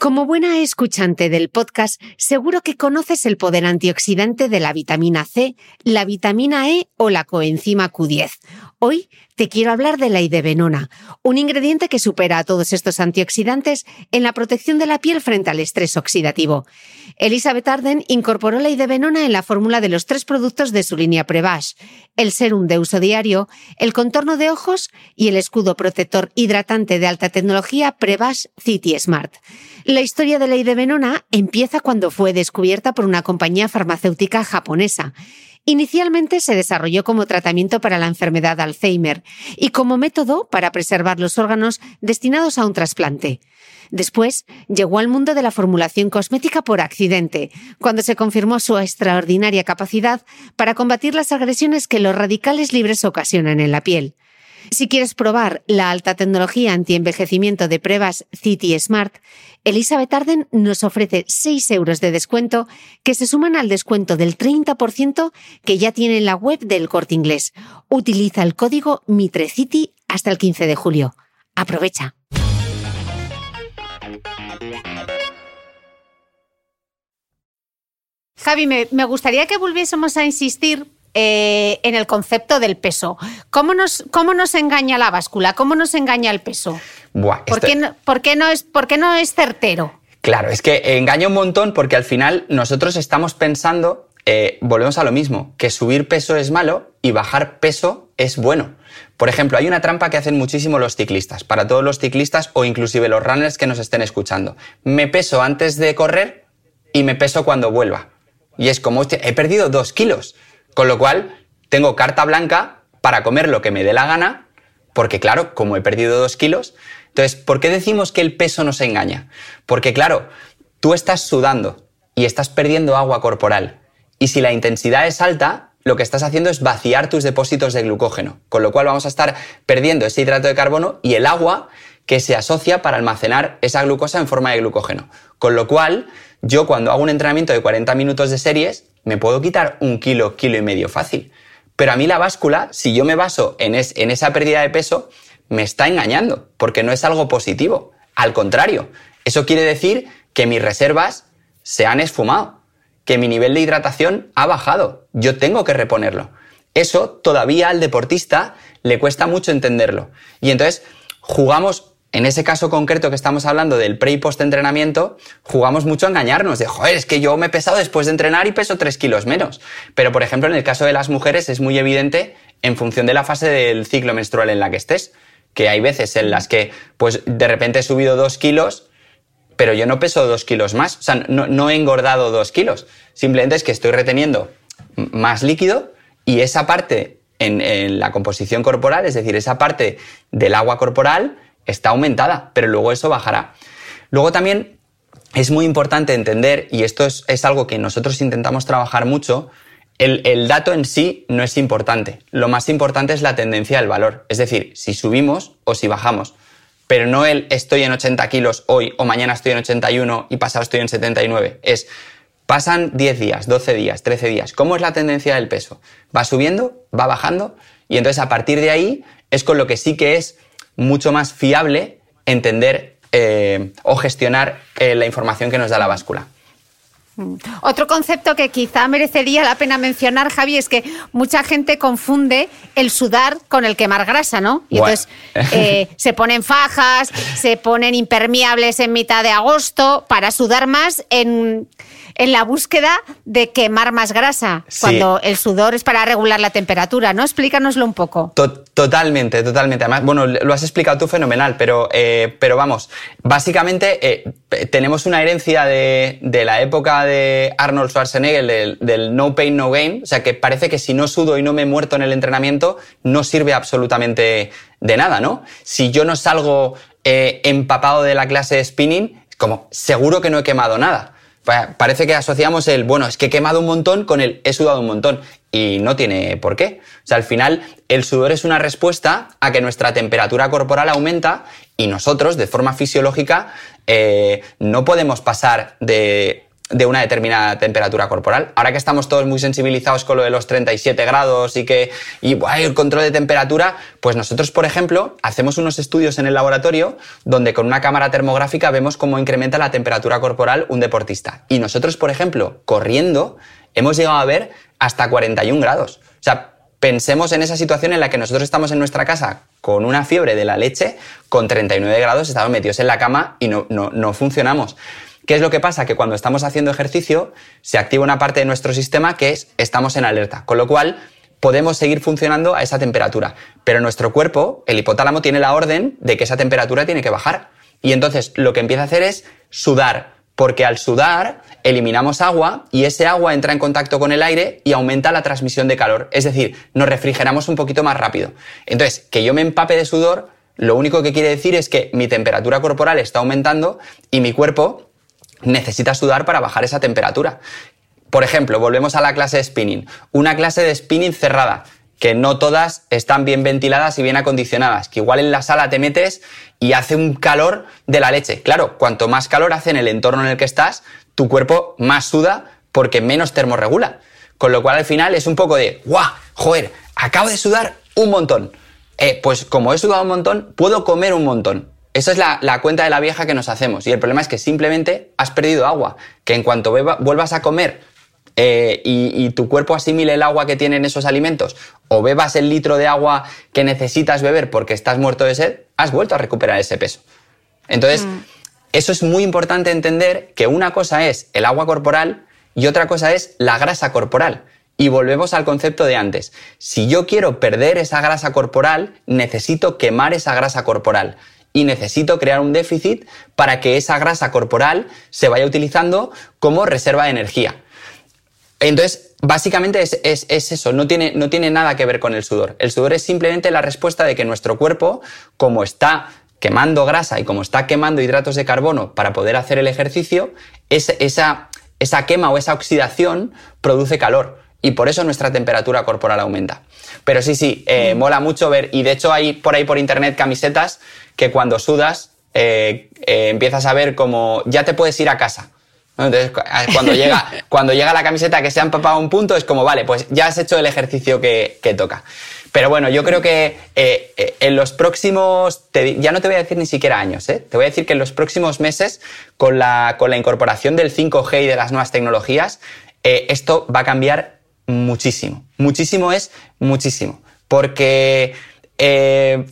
Como buena escuchante del podcast, seguro que conoces el poder antioxidante de la vitamina C, la vitamina E o la coenzima Q10. Hoy te quiero hablar de la idebenona, un ingrediente que supera a todos estos antioxidantes en la protección de la piel frente al estrés oxidativo. Elizabeth Arden incorporó la idebenona en la fórmula de los tres productos de su línea Prevash, el serum de uso diario, el contorno de ojos y el escudo protector hidratante de alta tecnología Prevash City Smart. La historia de la idebenona empieza cuando fue descubierta por una compañía farmacéutica japonesa. Inicialmente se desarrolló como tratamiento para la enfermedad de Alzheimer y como método para preservar los órganos destinados a un trasplante. Después llegó al mundo de la formulación cosmética por accidente, cuando se confirmó su extraordinaria capacidad para combatir las agresiones que los radicales libres ocasionan en la piel. Si quieres probar la alta tecnología anti-envejecimiento de pruebas City Smart, Elizabeth Arden nos ofrece 6 euros de descuento que se suman al descuento del 30% que ya tiene en la web del corte inglés. Utiliza el código MITRECITY hasta el 15 de julio. Aprovecha. Javi, me, me gustaría que volviésemos a insistir eh, en el concepto del peso. ¿Cómo nos, ¿Cómo nos engaña la báscula? ¿Cómo nos engaña el peso? ¿Por, qué no, por, qué no es, ¿Por qué no es certero? Claro, es que engaña un montón porque al final nosotros estamos pensando, eh, volvemos a lo mismo, que subir peso es malo y bajar peso es bueno. Por ejemplo, hay una trampa que hacen muchísimo los ciclistas, para todos los ciclistas o inclusive los runners que nos estén escuchando. Me peso antes de correr y me peso cuando vuelva. Y es como, he perdido dos kilos. Con lo cual, tengo carta blanca para comer lo que me dé la gana, porque claro, como he perdido dos kilos, entonces, ¿por qué decimos que el peso nos engaña? Porque claro, tú estás sudando y estás perdiendo agua corporal. Y si la intensidad es alta, lo que estás haciendo es vaciar tus depósitos de glucógeno, con lo cual vamos a estar perdiendo ese hidrato de carbono y el agua que se asocia para almacenar esa glucosa en forma de glucógeno. Con lo cual, yo cuando hago un entrenamiento de 40 minutos de series, me puedo quitar un kilo, kilo y medio fácil. Pero a mí la báscula, si yo me baso en, en esa pérdida de peso, me está engañando, porque no es algo positivo. Al contrario, eso quiere decir que mis reservas se han esfumado, que mi nivel de hidratación ha bajado. Yo tengo que reponerlo. Eso todavía al deportista le cuesta mucho entenderlo. Y entonces jugamos en ese caso concreto que estamos hablando del pre y post entrenamiento, jugamos mucho a engañarnos de, joder, es que yo me he pesado después de entrenar y peso 3 kilos menos. Pero, por ejemplo, en el caso de las mujeres es muy evidente en función de la fase del ciclo menstrual en la que estés, que hay veces en las que, pues, de repente he subido 2 kilos, pero yo no peso 2 kilos más, o sea, no, he engordado 2 kilos, simplemente es que estoy reteniendo más líquido y esa parte en la composición corporal, es decir, esa parte del agua corporal, está aumentada, pero luego eso bajará. Luego también es muy importante entender, y esto es, algo que nosotros intentamos trabajar mucho, el, dato en sí no es importante. Lo más importante es la tendencia del valor. Es decir, si subimos o si bajamos. Pero no el estoy en 80 kilos hoy o mañana estoy en 81 y pasado estoy en 79. Es pasan 10 días, 12 días, 13 días. ¿Cómo es la tendencia del peso? ¿Va subiendo? ¿Va bajando? Y entonces a partir de ahí es con lo que sí que es mucho más fiable entender eh, o gestionar eh, la información que nos da la báscula. Mm. Otro concepto que quizá merecería la pena mencionar, Javi, es que mucha gente confunde el sudar con el quemar grasa, ¿no? Y entonces eh, se ponen fajas, se ponen impermeables en mitad de agosto para sudar más en en la búsqueda de quemar más grasa, cuando el sudor es para regular la temperatura, ¿no? Explícanoslo un poco. totalmente, totalmente. Además, bueno, lo has explicado tú fenomenal, pero, eh, pero vamos, básicamente eh, tenemos una herencia de, la época de Arnold Schwarzenegger, del, no pain, no gain, o sea, que parece que si no sudo y no me muerto en el entrenamiento, no sirve absolutamente de nada, ¿no? Si yo no salgo eh, empapado de la clase de spinning, como seguro que no he quemado nada. Parece que asociamos el, bueno, es que he quemado un montón con el he sudado un montón. Y no tiene por qué. O sea, al final, el sudor es una respuesta a que nuestra temperatura corporal aumenta y nosotros, de forma fisiológica, eh, no podemos pasar de de una determinada temperatura corporal. Ahora que estamos todos muy sensibilizados con lo de los 37 grados y que y, el control de temperatura, pues nosotros, por ejemplo, hacemos unos estudios en el laboratorio donde con una cámara termográfica vemos cómo incrementa la temperatura corporal un deportista. Y nosotros, por ejemplo, corriendo, hemos llegado a ver hasta 41 grados. O sea, pensemos en esa situación en la que nosotros estamos en nuestra casa con una fiebre de la leche, con 39 grados, estamos metidos en la cama y no, no, no funcionamos. ¿Qué es lo que pasa? Que cuando estamos haciendo ejercicio se activa una parte de nuestro sistema que es estamos en alerta, con lo cual podemos seguir funcionando a esa temperatura. Pero nuestro cuerpo, el hipotálamo, tiene la orden de que esa temperatura tiene que bajar. Y entonces lo que empieza a hacer es sudar, porque al sudar eliminamos agua y ese agua entra en contacto con el aire y aumenta la transmisión de calor. Es decir, nos refrigeramos un poquito más rápido. Entonces, que yo me empape de sudor, lo único que quiere decir es que mi temperatura corporal está aumentando y mi cuerpo necesitas sudar para bajar esa temperatura. Por ejemplo, volvemos a la clase de spinning. Una clase de spinning cerrada, que no todas están bien ventiladas y bien acondicionadas, que igual en la sala te metes y hace un calor de la leche. Claro, cuanto más calor hace en el entorno en el que estás, tu cuerpo más suda porque menos termorregula. Con lo cual al final es un poco de, ¡guau! Joder, acabo de sudar un montón. Eh, pues como he sudado un montón, puedo comer un montón. Esa es la, cuenta de la vieja que nos hacemos. Y el problema es que simplemente has perdido agua. Que en cuanto vuelvas a comer eh, y, tu cuerpo asimile el agua que tienen esos alimentos o bebas el litro de agua que necesitas beber porque estás muerto de sed, has vuelto a recuperar ese peso. Entonces, mm. eso es muy importante entender que una cosa es el agua corporal y otra cosa es la grasa corporal. Y volvemos al concepto de antes. Si yo quiero perder esa grasa corporal, necesito quemar esa grasa corporal y necesito crear un déficit para que esa grasa corporal se vaya utilizando como reserva de energía. Entonces, básicamente es, eso, no tiene, no tiene nada que ver con el sudor. El sudor es simplemente la respuesta de que nuestro cuerpo, como está quemando grasa y como está quemando hidratos de carbono para poder hacer el ejercicio, esa, esa quema o esa oxidación produce calor y por eso nuestra temperatura corporal aumenta. Pero sí, sí, eh, mola mucho ver, y de hecho hay por ahí por internet camisetas que cuando sudas eh, eh, empiezas a ver como ya te puedes ir a casa. Entonces, cuando llega, cuando llega la camiseta que se ha empapado un punto, es como, vale, pues ya has hecho el ejercicio que, que toca. Pero bueno, yo creo que eh, eh, en los próximos, ya no te voy a decir ni siquiera años, ¿eh? te voy a decir que en los próximos meses, con la, con la incorporación del 5G y de las nuevas tecnologías, esto va a cambiar muchísimo. Muchísimo es muchísimo. Porque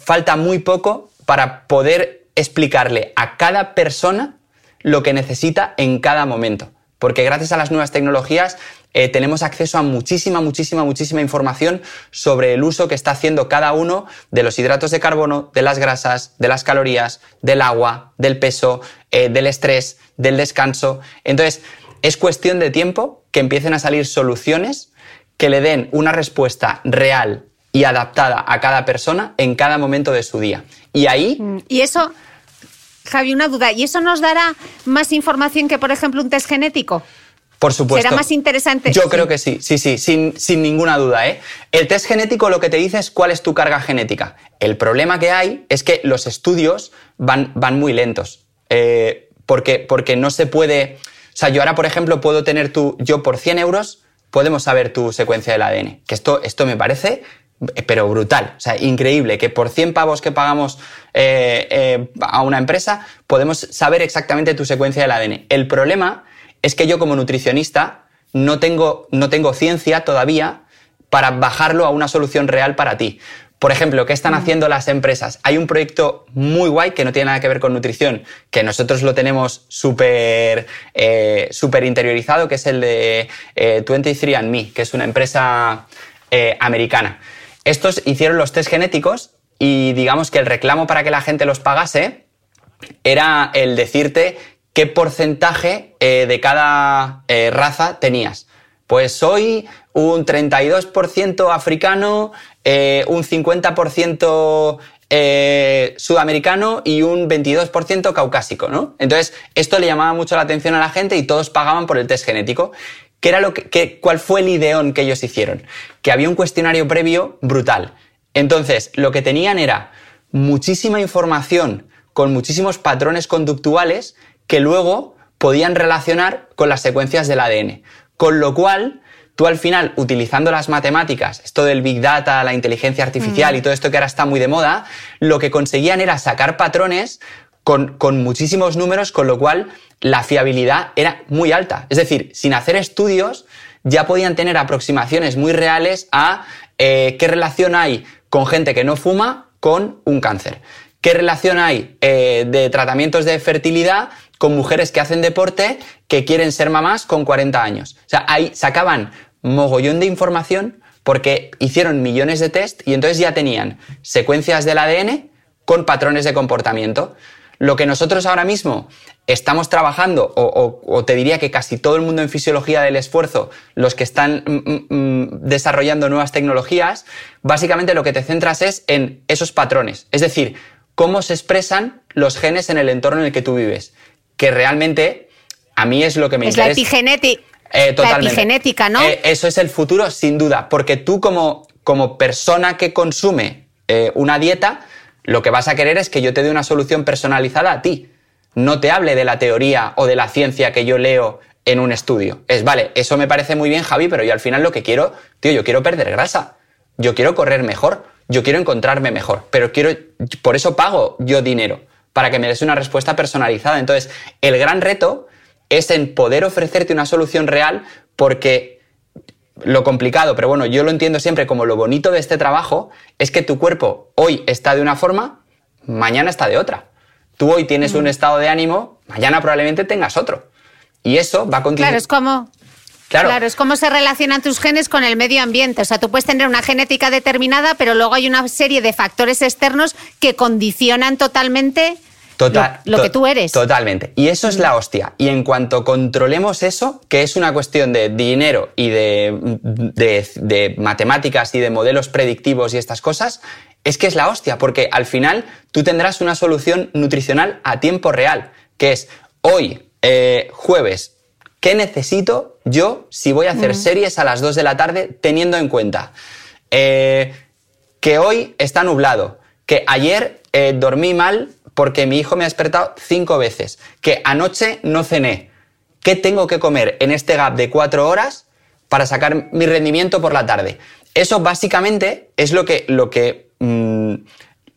falta muy poco para poder explicarle a cada persona lo que necesita en cada momento. Porque gracias a las nuevas tecnologías eh, tenemos acceso a muchísima, muchísima, muchísima información sobre el uso que está haciendo cada uno de los hidratos de carbono, de las grasas, de las calorías, del agua, del peso, eh, del estrés, del descanso. Entonces, es cuestión de tiempo que empiecen a salir soluciones que le den una respuesta real y adaptada a cada persona en cada momento de su día. Y ahí... Mm, y eso, Javi, una duda. ¿Y eso nos dará más información que, por ejemplo, un test genético? Por supuesto. ¿Será más interesante? Yo creo que sí, sí, sí, sin, sin, ninguna duda. ¿eh? El test genético lo que te dice es cuál es tu carga genética. El problema que hay es que los estudios van, van muy lentos. Eh, porque, porque no se puede. O sea, yo ahora, por ejemplo, puedo tener tu. Yo por 100 euros podemos saber tu secuencia del ADN. Que esto, esto me parece eh, pero brutal, o sea, increíble, que por 100 pavos que pagamos eh, eh, a una empresa podemos saber exactamente tu secuencia del ADN. El problema es que yo como nutricionista no tengo, no tengo ciencia todavía para bajarlo a una solución real para ti. Por ejemplo, ¿qué están mm. haciendo las empresas? Hay un proyecto muy guay que no tiene nada que ver con nutrición, que nosotros lo tenemos súper interiorizado, que es el de 23andMe, que es una empresa americana. Estos hicieron los test genéticos y digamos que el reclamo para que la gente los pagase era el decirte qué porcentaje eh, de cada eh, raza tenías. Pues soy un 32% africano, eh, un 50% sudamericano y un 22% caucásico, ¿no? Entonces, esto le llamaba mucho la atención a la gente y todos pagaban por el test genético. ¿Qué era lo que, ¿Cuál fue el ideón que ellos hicieron? Que había un cuestionario previo brutal. Entonces, lo que tenían era muchísima información con muchísimos patrones conductuales que luego podían relacionar con las secuencias del ADN. Con lo cual, tú al final, utilizando las matemáticas, esto del Big Data, la inteligencia artificial y todo esto que ahora está muy de moda, lo que conseguían era sacar patrones con, con muchísimos números, con lo cual la fiabilidad era muy alta. Es decir, sin hacer estudios ya podían tener aproximaciones muy reales a eh, qué relación hay con gente que no fuma con un cáncer. ¿Qué relación hay eh, de tratamientos de fertilidad con mujeres que hacen deporte que quieren ser mamás con 40 años? O sea, ahí sacaban mogollón de información porque hicieron millones de test y entonces ya tenían secuencias del ADN con patrones de comportamiento. Lo que nosotros ahora mismo estamos trabajando, o, te diría que casi todo el mundo en fisiología del esfuerzo, los que están mm, mm, mm, desarrollando nuevas tecnologías, básicamente lo que te centras es en esos patrones. Es decir, cómo se expresan los genes en el entorno en el que tú vives. Que realmente a mí es lo que me interesa. Es la epigenética. Eh, la epigenética, ¿no? Eh, eso es el futuro, sin duda, porque tú como, como persona que consume eh, una dieta, lo que vas a querer es que yo te dé una solución personalizada a ti. No te hable de la teoría o de la ciencia que yo leo en un estudio. Es, vale, eso me parece muy bien, Javi, pero yo al final lo que quiero, tío, yo quiero perder grasa. Yo quiero correr mejor. Yo quiero encontrarme mejor. Pero quiero, por eso pago yo dinero, para que me des una respuesta personalizada. Entonces, el gran reto es en poder ofrecerte una solución real porque lo complicado, pero bueno, yo lo entiendo siempre como lo bonito de este trabajo, es que tu cuerpo hoy está de una forma, mañana está de otra. Tú hoy tienes un mm. estado de ánimo, mañana probablemente tengas otro. Y eso va a continuar. Claro, es como. Claro. claro. es como se relacionan tus genes con el medio ambiente. O sea, tú puedes tener una genética determinada, pero luego hay una serie de factores externos que condicionan totalmente Total, lo, que tú eres. Totalmente. Y eso es la hostia. Y en cuanto controlemos eso, que es una cuestión de dinero y de, matemáticas y de modelos predictivos y estas cosas, es que es la hostia, porque al final tú tendrás una solución nutricional a tiempo real, que es hoy, eh, jueves, ¿qué necesito yo si voy a hacer series a las 2 de la tarde teniendo en cuenta eh, que hoy está nublado, que ayer eh, dormí mal porque mi hijo me ha despertado cinco veces, que anoche no cené, ¿qué tengo que comer en este gap de cuatro horas para sacar mi rendimiento por la tarde? Eso básicamente es lo que, lo que, mm,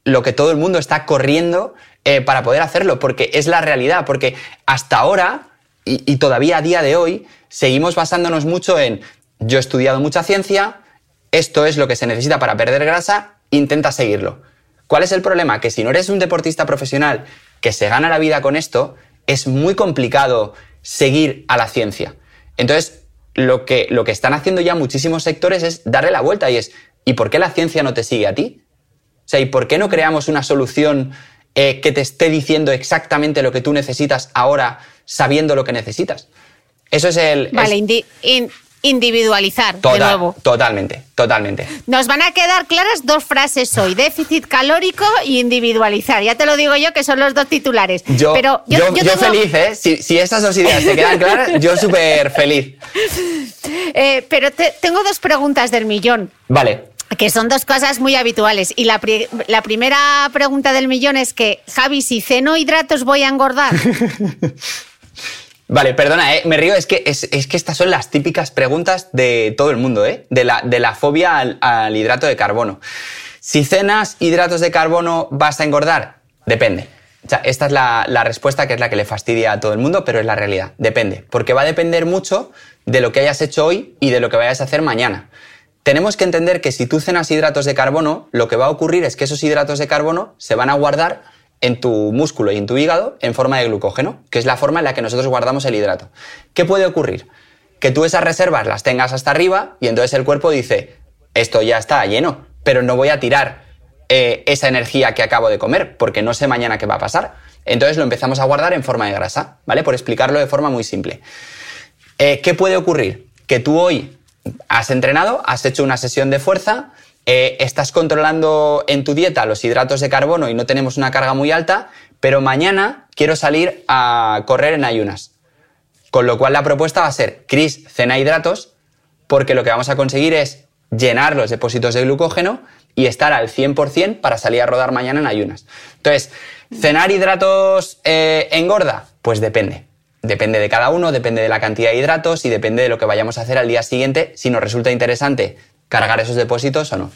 lo que todo el mundo está corriendo eh, para poder hacerlo, porque es la realidad, porque hasta ahora y, y todavía a día de hoy seguimos basándonos mucho en yo he estudiado mucha ciencia, esto es lo que se necesita para perder grasa, intenta seguirlo. ¿Cuál es el problema? Que si no eres un deportista profesional que se gana la vida con esto, es muy complicado seguir a la ciencia. Entonces, lo que, lo que están haciendo ya muchísimos sectores es darle la vuelta y es, ¿y por qué la ciencia no te sigue a ti? O sea, ¿y por qué no creamos una solución eh, que te esté diciendo exactamente lo que tú necesitas ahora, sabiendo lo que necesitas? Eso es el... Vale, es- individualizar de nuevo. Totalmente, totalmente. Nos van a quedar claras dos frases hoy, déficit calórico y individualizar. Ya te lo digo yo que son los dos titulares. Yo, Pero yo, yo, yo yo tengo- feliz, ¿eh? Si, si estas dos ideas te quedan claras, yo súper feliz. eh, pero te- tengo dos preguntas del millón. Vale. Que son dos cosas muy habituales. Y la, pri- la primera pregunta del millón es que, Javi, si ceno hidratos voy a engordar. Vale, perdona, ¿eh? me río, es que, es, es que estas son las típicas preguntas de todo el mundo, ¿eh? de, la, de la fobia al, al hidrato de carbono. Si cenas hidratos de carbono, ¿vas a engordar? Depende. O sea, esta es la, la respuesta que es la que le fastidia a todo el mundo, pero es la realidad. Depende. Porque va a depender mucho de lo que hayas hecho hoy y de lo que vayas a hacer mañana. Tenemos que entender que si tú cenas hidratos de carbono, lo que va a ocurrir es que esos hidratos de carbono se van a guardar en tu músculo y en tu hígado en forma de glucógeno, que es la forma en la que nosotros guardamos el hidrato. ¿Qué puede ocurrir? Que tú esas reservas las tengas hasta arriba y entonces el cuerpo dice, esto ya está lleno, pero no voy a tirar eh, esa energía que acabo de comer, porque no sé mañana qué va a pasar. Entonces lo empezamos a guardar en forma de grasa, ¿vale? Por explicarlo de forma muy simple. Eh, ¿Qué puede ocurrir? Que tú hoy has entrenado, has hecho una sesión de fuerza, eh, estás controlando en tu dieta los hidratos de carbono y no tenemos una carga muy alta, pero mañana quiero salir a correr en ayunas. Con lo cual la propuesta va a ser, Chris, cena hidratos, porque lo que vamos a conseguir es llenar los depósitos de glucógeno y estar al 100% para salir a rodar mañana en ayunas. Entonces, ¿cenar hidratos eh, engorda? Pues depende. Depende de cada uno, depende de la cantidad de hidratos y depende de lo que vayamos a hacer al día siguiente, si nos resulta interesante cargar esos depósitos o no.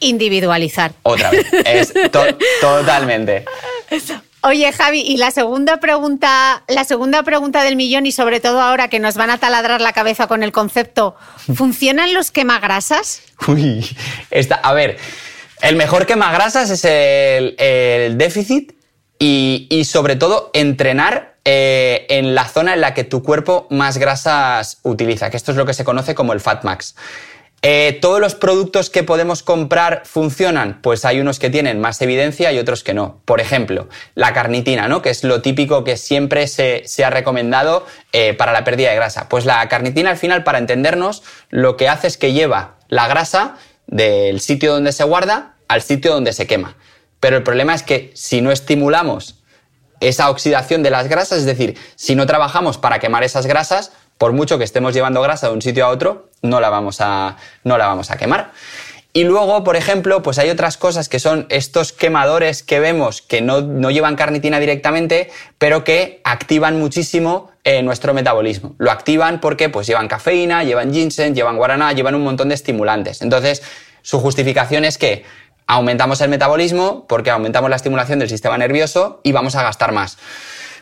Individualizar. Otra vez. Es to- totalmente. Oye, Javi, y la segunda pregunta, la segunda pregunta del millón, y sobre todo ahora que nos van a taladrar la cabeza con el concepto, ¿funcionan los quemagrasas? Uy, esta, a ver, el mejor quema grasas es el, el déficit y, y sobre todo entrenar eh, en la zona en la que tu cuerpo más grasas utiliza, que esto es lo que se conoce como el Fat Max. Eh, ¿Todos los productos que podemos comprar funcionan? Pues hay unos que tienen más evidencia y otros que no. Por ejemplo, la carnitina, ¿no? que es lo típico que siempre se, ha recomendado eh, para la pérdida de grasa. Pues la carnitina al final, para entendernos, lo que hace es que lleva la grasa del sitio donde se guarda al sitio donde se quema. Pero el problema es que si no estimulamos esa oxidación de las grasas, es decir, si no trabajamos para quemar esas grasas, por mucho que estemos llevando grasa de un sitio a otro, no la vamos a, no la vamos a quemar. Y luego, por ejemplo, pues hay otras cosas que son estos quemadores que vemos que no, no llevan carnitina directamente, pero que activan muchísimo eh, nuestro metabolismo. Lo activan porque pues llevan cafeína, llevan ginseng, llevan guaraná, llevan un montón de estimulantes. Entonces, su justificación es que aumentamos el metabolismo porque aumentamos la estimulación del sistema nervioso y vamos a gastar más.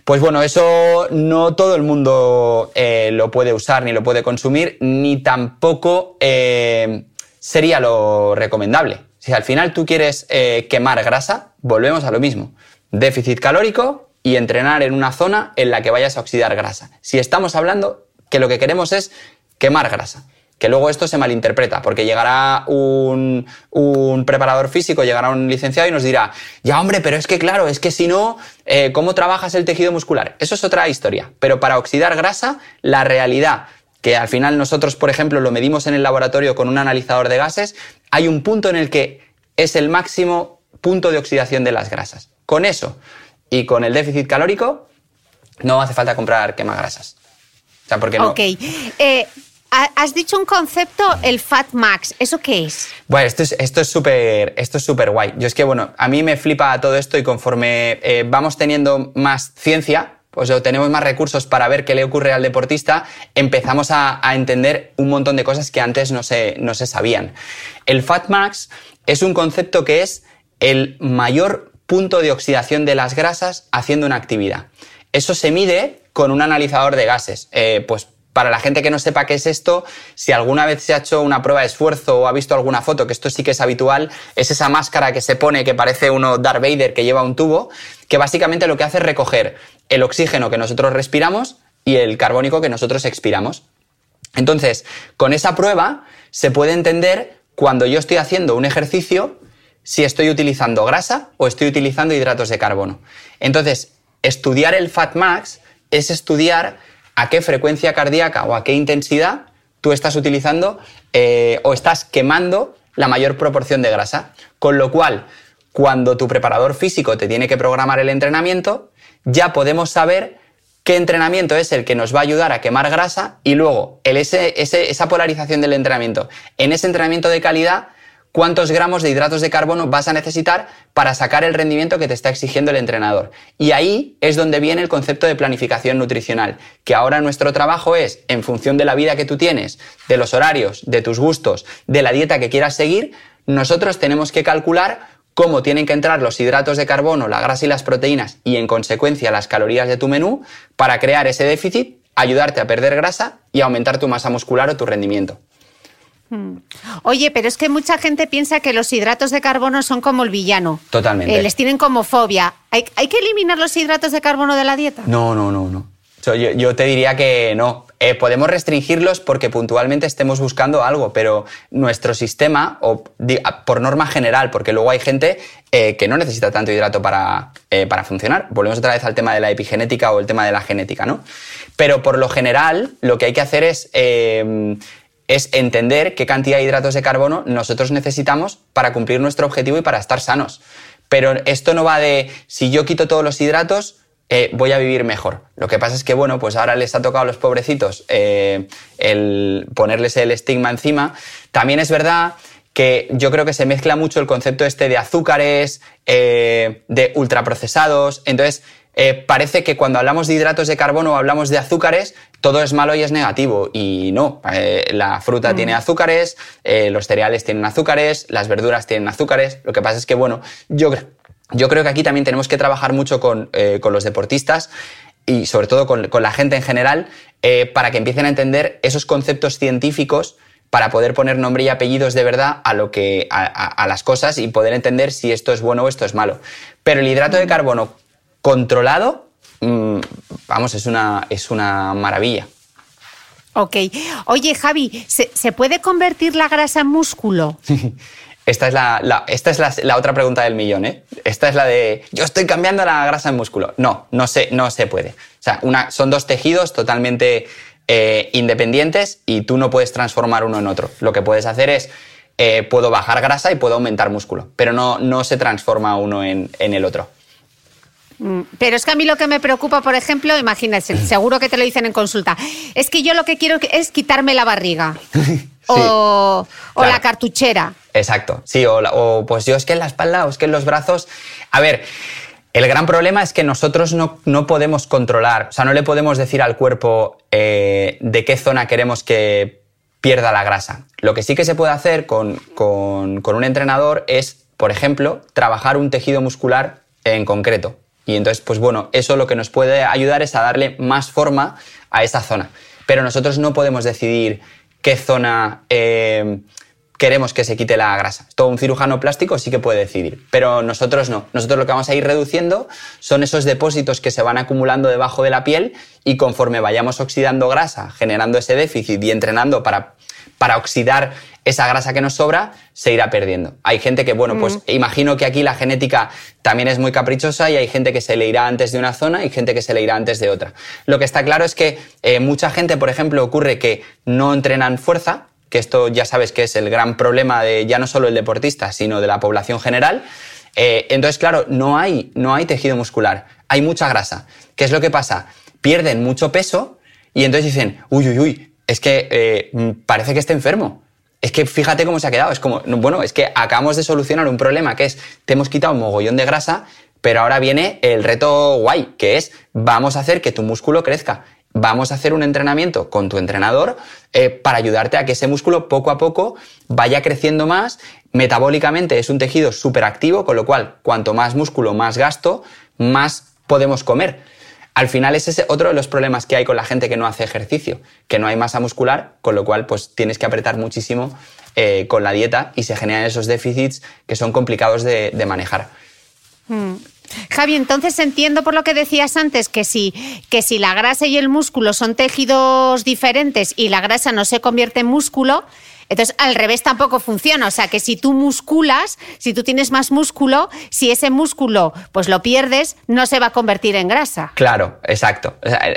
Pues bueno, eso no todo el mundo eh, lo puede usar ni lo puede consumir, ni tampoco eh, sería lo recomendable. Si al final tú quieres eh, quemar grasa, volvemos a lo mismo. Déficit calórico y entrenar en una zona en la que vayas a oxidar grasa. Si estamos hablando que lo que queremos es quemar grasa. Que luego esto se malinterpreta, porque llegará un, un preparador físico, llegará un licenciado y nos dirá, ya hombre, pero es que claro, es que si no, eh, ¿cómo trabajas el tejido muscular? Eso es otra historia. Pero para oxidar grasa, la realidad, que al final nosotros, por ejemplo, lo medimos en el laboratorio con un analizador de gases, hay un punto en el que es el máximo punto de oxidación de las grasas. Con eso y con el déficit calórico, no hace falta comprar quemagrasas. O sea, porque no. Ok. Eh, has dicho un concepto, el Fat Max. ¿Eso qué es? Bueno, esto es súper esto es súper guay. Yo es que bueno, a mí me flipa todo esto y conforme eh, vamos teniendo más ciencia, pues o tenemos más recursos para ver qué le ocurre al deportista, empezamos a, a entender un montón de cosas que antes no se, no se sabían. El Fat Max es un concepto que es el mayor punto de oxidación de las grasas haciendo una actividad. Eso se mide con un analizador de gases. Eh, pues para la gente que no sepa qué es esto, si alguna vez se ha hecho una prueba de esfuerzo o ha visto alguna foto, que esto sí que es habitual, es esa máscara que se pone que parece uno Darth Vader que lleva un tubo, que básicamente lo que hace es recoger el oxígeno que nosotros respiramos y el carbónico que nosotros expiramos. Entonces, con esa prueba se puede entender cuando yo estoy haciendo un ejercicio si estoy utilizando grasa o estoy utilizando hidratos de carbono. Entonces, estudiar el Fat Max es estudiar a qué frecuencia cardíaca o a qué intensidad tú estás utilizando eh, o estás quemando la mayor proporción de grasa. Con lo cual, cuando tu preparador físico te tiene que programar el entrenamiento, ya podemos saber qué entrenamiento es el que nos va a ayudar a quemar grasa y luego esa polarización del entrenamiento. En ese entrenamiento de calidad, cuántos gramos de hidratos de carbono vas a necesitar para sacar el rendimiento que te está exigiendo el entrenador. Y ahí es donde viene el concepto de planificación nutricional, que ahora nuestro trabajo es, en función de la vida que tú tienes, de los horarios, de tus gustos, de la dieta que quieras seguir, nosotros tenemos que calcular cómo tienen que entrar los hidratos de carbono, la grasa y las proteínas y en consecuencia las calorías de tu menú para crear ese déficit, ayudarte a perder grasa y aumentar tu masa muscular o tu rendimiento. Oye, pero es que mucha gente piensa que los hidratos de carbono son como el villano. Totalmente. Eh, les tienen como fobia. ¿Hay, hay que eliminar los hidratos de carbono de la dieta? No, no, no, no. Yo, yo te diría que no. Eh, podemos restringirlos porque puntualmente estemos buscando algo, pero nuestro sistema, o por norma general, porque luego hay gente eh, que no necesita tanto hidrato para, eh, para funcionar. Volvemos otra vez al tema de la epigenética o el tema de la genética, ¿no? Pero por lo general, lo que hay que hacer es, es entender qué cantidad de hidratos de carbono nosotros necesitamos para cumplir nuestro objetivo y para estar sanos. Pero esto no va de si yo quito todos los hidratos, eh, voy a vivir mejor. Lo que pasa es que, bueno, pues ahora les ha tocado a los pobrecitos eh, el ponerles el estigma encima. También es verdad que yo creo que se mezcla mucho el concepto este de azúcares, eh, de ultraprocesados. Entonces, eh, parece que cuando hablamos de hidratos de carbono o hablamos de azúcares, todo es malo y es negativo. Y no, eh, la fruta tiene azúcares, eh, los cereales tienen azúcares, las verduras tienen azúcares. Lo que pasa es que, bueno, yo, yo creo que aquí también tenemos que trabajar mucho con, con los deportistas y sobre todo con, con la gente en general para que empiecen a entender esos conceptos científicos para poder poner nombre y apellidos de verdad a, lo que, a, a- a las cosas y poder entender si esto es bueno o esto es malo. Pero el hidrato de carbono controlado, mm, vamos, es una, es una maravilla. Ok. Oye, Javi, ¿se, se puede convertir la grasa en músculo? Esta es, la, la- esta es la, la otra pregunta del millón, ¿eh? Esta es la de, yo estoy cambiando la grasa en músculo. No, no se, no se puede. O sea, una, son dos tejidos totalmente eh, independientes y tú no puedes transformar uno en otro. Lo que puedes hacer es, eh, puedo bajar grasa y puedo aumentar músculo, pero no, no se transforma uno en, en el otro. Mm, Pero es que a mí lo que me preocupa, por ejemplo, imagínate, seguro que te lo dicen en consulta, es que yo lo que quiero es quitarme la barriga o, o claro. la cartuchera. Exacto, sí, o, pues yo es que en la espalda o es que en los brazos. A ver, el gran problema es que nosotros no, no podemos controlar, o sea, no le podemos decir al cuerpo eh, de qué zona queremos que pierda la grasa. Lo que sí que se puede hacer con, con- con un entrenador es, por ejemplo, trabajar un tejido muscular en concreto. Y entonces, pues bueno, eso lo que nos puede ayudar es a darle más forma a esa zona. Pero nosotros no podemos decidir qué zona eh, queremos que se quite la grasa. Todo un cirujano plástico sí que puede decidir, pero nosotros no. Nosotros lo que vamos a ir reduciendo son esos depósitos que se van acumulando debajo de la piel y conforme vayamos oxidando grasa, generando ese déficit y entrenando para, para oxidar esa grasa que nos sobra, se irá perdiendo. Hay gente que, bueno, pues imagino que aquí la genética también es muy caprichosa y hay gente que se le irá antes de una zona y gente que se le irá antes de otra. Lo que está claro es que eh, mucha gente, por ejemplo, ocurre que no entrenan fuerza, que esto ya sabes que es el gran problema de ya no solo el deportista, sino de la población general. Eh, entonces, claro, no hay, no hay tejido muscular, hay mucha grasa. ¿Qué es lo que pasa? Pierden mucho peso y entonces dicen, uy, uy, uy, es que eh, parece que está enfermo. Es que fíjate cómo se ha quedado. Es como, bueno, es que acabamos de solucionar un problema que es, te hemos quitado un mogollón de grasa, pero ahora viene el reto guay, que es, vamos a hacer que tu músculo crezca. Vamos a hacer un entrenamiento con tu entrenador eh, para ayudarte a que ese músculo poco a poco vaya creciendo más. Metabólicamente es un tejido súper activo, con lo cual cuanto más músculo, más gasto, más podemos comer. Al final ese es otro de los problemas que hay con la gente que no hace ejercicio, que no hay masa muscular, con lo cual pues tienes que apretar muchísimo eh, con la dieta y se generan esos déficits que son complicados de, manejar. Hmm. Javi, entonces entiendo por lo que decías antes que si, que si la grasa y el músculo son tejidos diferentes y la grasa no se convierte en músculo, entonces, al revés tampoco funciona. O sea, que si tú musculas, si tú tienes más músculo, si ese músculo pues lo pierdes, no se va a convertir en grasa. Claro, exacto.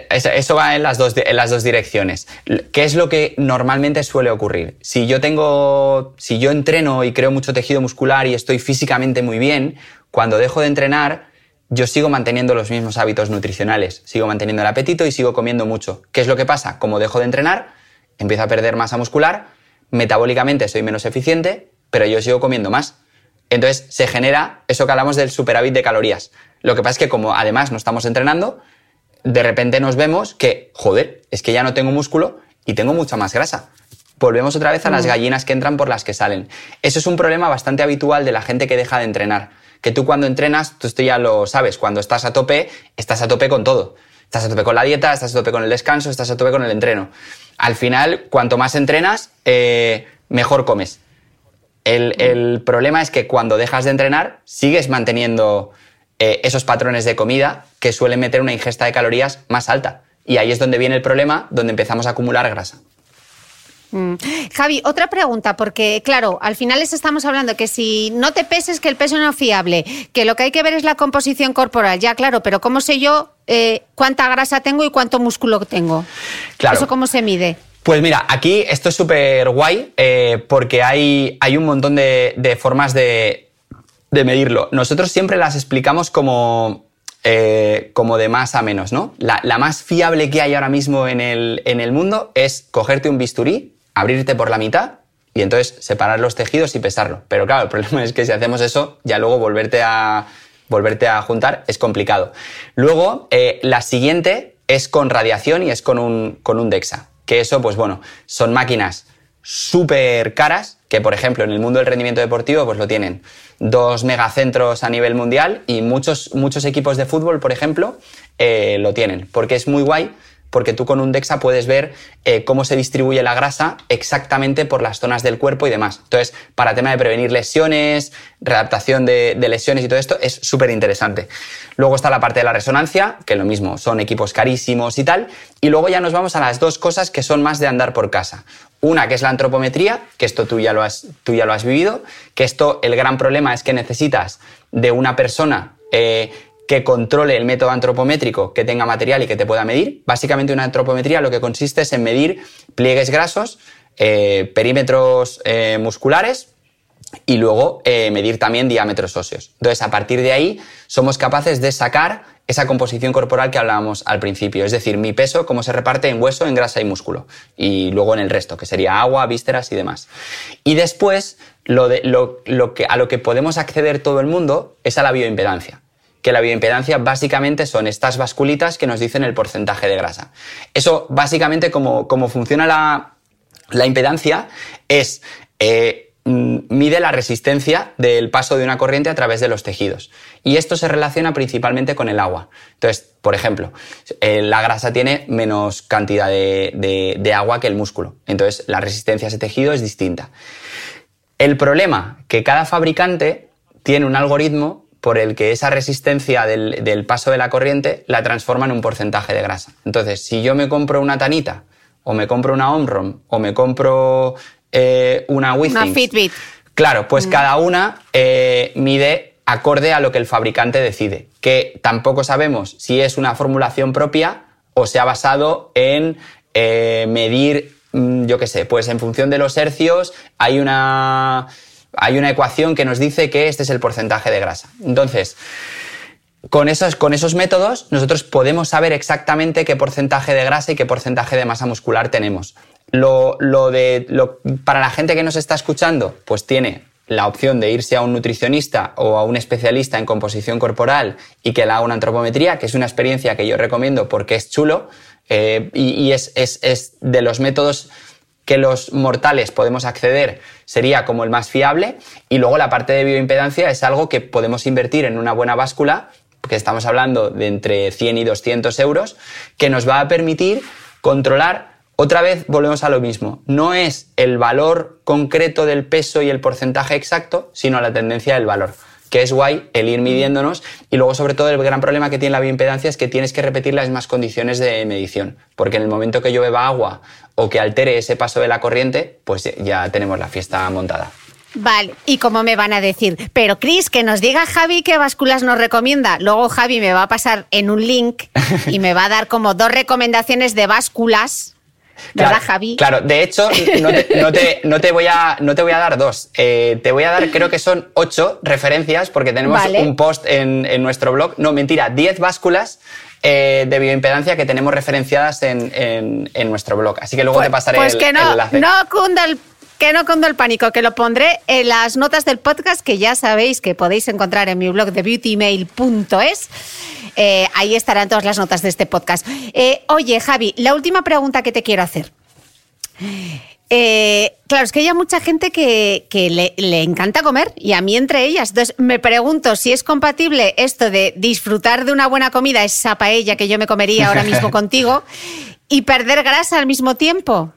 Eso va en las dos, en las dos direcciones. ¿Qué es lo que normalmente suele ocurrir? Si yo tengo, si yo entreno y creo mucho tejido muscular y estoy físicamente muy bien, cuando dejo de entrenar, yo sigo manteniendo los mismos hábitos nutricionales, sigo manteniendo el apetito y sigo comiendo mucho. ¿Qué es lo que pasa? Como dejo de entrenar, empiezo a perder masa muscular, metabólicamente soy menos eficiente, pero yo sigo comiendo más. Entonces se genera eso que hablamos del superávit de calorías. Lo que pasa es que como además no estamos entrenando, de repente nos vemos que, joder, es que ya no tengo músculo y tengo mucha más grasa. Volvemos otra vez a las gallinas que entran por las que salen. Eso es un problema bastante habitual de la gente que deja de entrenar. Que tú cuando entrenas, tú esto ya lo sabes, cuando estás a tope, estás a tope con todo. Estás a tope con la dieta, estás a tope con el descanso, estás a tope con el entreno al final, cuanto más entrenas, eh, mejor comes. El, problema es que cuando dejas de entrenar, sigues manteniendo eh, esos patrones de comida que suelen meter una ingesta de calorías más alta. Y ahí es donde viene el problema, donde empezamos a acumular grasa. Mm. Javi, otra pregunta, porque claro, al final les estamos hablando que si no te peses, que el peso no es fiable, que lo que hay que ver es la composición corporal, ya claro, pero ¿cómo sé yo eh, cuánta grasa tengo y cuánto músculo tengo? Claro. ¿Eso cómo se mide? Pues mira, aquí esto es súper guay eh, porque hay, hay, un montón de, formas de, medirlo. Nosotros siempre las explicamos como, eh, como de más a menos, ¿no? La, más fiable que hay ahora mismo en el, en el mundo es cogerte un bisturí, abrirte por la mitad y entonces separar los tejidos y pesarlo. Pero claro, el problema es que si hacemos eso, ya luego volverte a, volverte a juntar es complicado. Luego, eh, la siguiente es con radiación y es con un, con un DEXA. Que eso, pues bueno, son máquinas súper caras, que por ejemplo en el mundo del rendimiento deportivo pues lo tienen dos megacentros a nivel mundial y muchos, muchos equipos de fútbol, por ejemplo, eh, lo tienen, porque es muy guay porque tú con un DEXA puedes ver eh, cómo se distribuye la grasa exactamente por las zonas del cuerpo y demás. Entonces, para tema de prevenir lesiones, readaptación de, lesiones y todo esto, es súper interesante. Luego está la parte de la resonancia, que lo mismo, son equipos carísimos y tal. Y luego ya nos vamos a las dos cosas que son más de andar por casa. Una que es la antropometría, que esto tú ya lo has, tú ya lo has vivido, que esto el gran problema es que necesitas de una persona eh, que controle el método antropométrico, que tenga material y que te pueda medir. Básicamente una antropometría lo que consiste es en medir pliegues grasos, eh, perímetros eh, musculares y luego eh, medir también diámetros óseos. Entonces, a partir de ahí, somos capaces de sacar esa composición corporal que hablábamos al principio, es decir, mi peso, cómo se reparte en hueso, en grasa y músculo, y luego en el resto, que sería agua, vísceras y demás. Y después, lo de, lo que, a lo que podemos acceder todo el mundo es a la bioimpedancia que la bioimpedancia básicamente son estas basculitas que nos dicen el porcentaje de grasa. Eso básicamente como, funciona la, impedancia es... Eh, mide la resistencia del paso de una corriente a través de los tejidos. Y esto se relaciona principalmente con el agua. Entonces, por ejemplo, eh, la grasa tiene menos cantidad de, de, agua que el músculo. Entonces, la resistencia a ese tejido es distinta. El problema que cada fabricante tiene un algoritmo por el que esa resistencia del, paso de la corriente la transforma en un porcentaje de grasa. Entonces, si yo me compro una tanita, o me compro una Omron, o me compro eh, una Withings... Una Fitbit. Claro, pues mm. cada una eh, mide acorde a lo que el fabricante decide, que tampoco sabemos si es una formulación propia o se ha basado en eh, medir mm, yo qué sé, pues en función de los hercios hay una, hay una ecuación que nos dice que este es el porcentaje de grasa. Entonces, con esos, con esos métodos nosotros podemos saber exactamente qué porcentaje de grasa y qué porcentaje de masa muscular tenemos. Lo, de, para la gente que nos está escuchando, pues tiene la opción de irse a un nutricionista o a un especialista en composición corporal y que le haga una antropometría, que es una experiencia que yo recomiendo porque es chulo eh, y, es, es de los métodos que los mortales podemos acceder sería como el más fiable y luego la parte de bioimpedancia es algo que podemos invertir en una buena báscula que estamos hablando de entre 100 y 200 euros, que nos va a permitir controlar, otra vez volvemos a lo mismo, no es el valor concreto del peso y el porcentaje exacto, sino la tendencia del valor que es guay el ir midiéndonos y luego sobre todo el gran problema que tiene la bioimpedancia es que tienes que repetir las mismas condiciones de medición, porque en el momento que yo beba agua o que altere ese paso de la corriente, pues ya tenemos la fiesta montada. Vale, ¿y cómo me van a decir? Pero Cris, que nos diga Javi qué básculas nos recomienda. Luego Javi me va a pasar en un link y me va a dar como dos recomendaciones de básculas. ¿Verdad, claro, Javi? Claro, de hecho, no te, voy, a, no te voy a dar dos. Eh, te voy a dar, creo que son ocho referencias, porque tenemos un post en, nuestro blog. No, mentira, diez básculas eh, de bioimpedancia que tenemos referenciadas en, nuestro blog. Así que luego pues, te pasaré pues que no, enlace. No cunda el que no condo el pánico, que lo pondré en las notas del podcast que ya sabéis que podéis encontrar en mi blog de beautymail.es. Eh, ahí estarán todas las notas de este podcast. Eh, oye, Javi, la última pregunta que te quiero hacer. Eh, claro, es que hay mucha gente que, le, le, encanta comer y a mí entre ellas. Entonces me pregunto si es compatible esto de disfrutar de una buena comida, esa paella que yo me comería ahora mismo contigo, y perder grasa al mismo tiempo.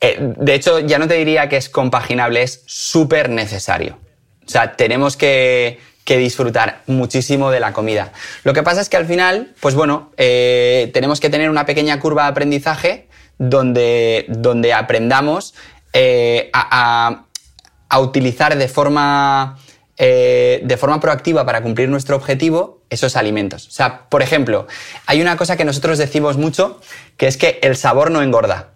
Eh, de hecho, ya no te diría que es compaginable, es súper necesario. O sea, tenemos que, disfrutar muchísimo de la comida. Lo que pasa es que al final, pues bueno, eh, tenemos que tener una pequeña curva de aprendizaje donde, donde aprendamos eh, a, utilizar de forma, de forma proactiva para cumplir nuestro objetivo esos alimentos. O sea, por ejemplo, hay una cosa que nosotros decimos mucho, que es que el sabor no engorda.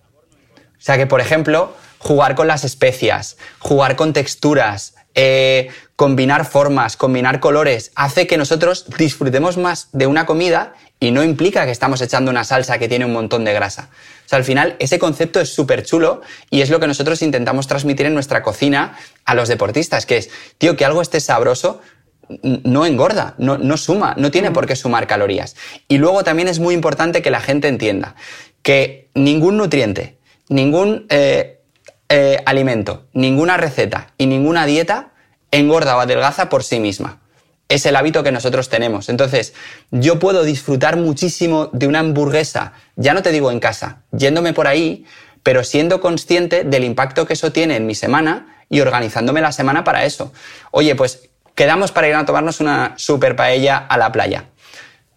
O sea que, por ejemplo, jugar con las especias, jugar con texturas, eh, combinar formas, combinar colores, hace que nosotros disfrutemos más de una comida y no implica que estamos echando una salsa que tiene un montón de grasa. O sea, al final ese concepto es súper chulo y es lo que nosotros intentamos transmitir en nuestra cocina a los deportistas, que es, tío, que algo esté sabroso, no engorda, no, no, suma, no tiene por qué sumar calorías. Y luego también es muy importante que la gente entienda que ningún nutriente, ningún eh, eh, alimento, ninguna receta y ninguna dieta engorda o adelgaza por sí misma. Es el hábito que nosotros tenemos. Entonces, yo puedo disfrutar muchísimo de una hamburguesa, ya no te digo en casa, yéndome por ahí, pero siendo consciente del impacto que eso tiene en mi semana y organizándome la semana para eso. Oye, pues quedamos para ir a tomarnos una super paella a la playa.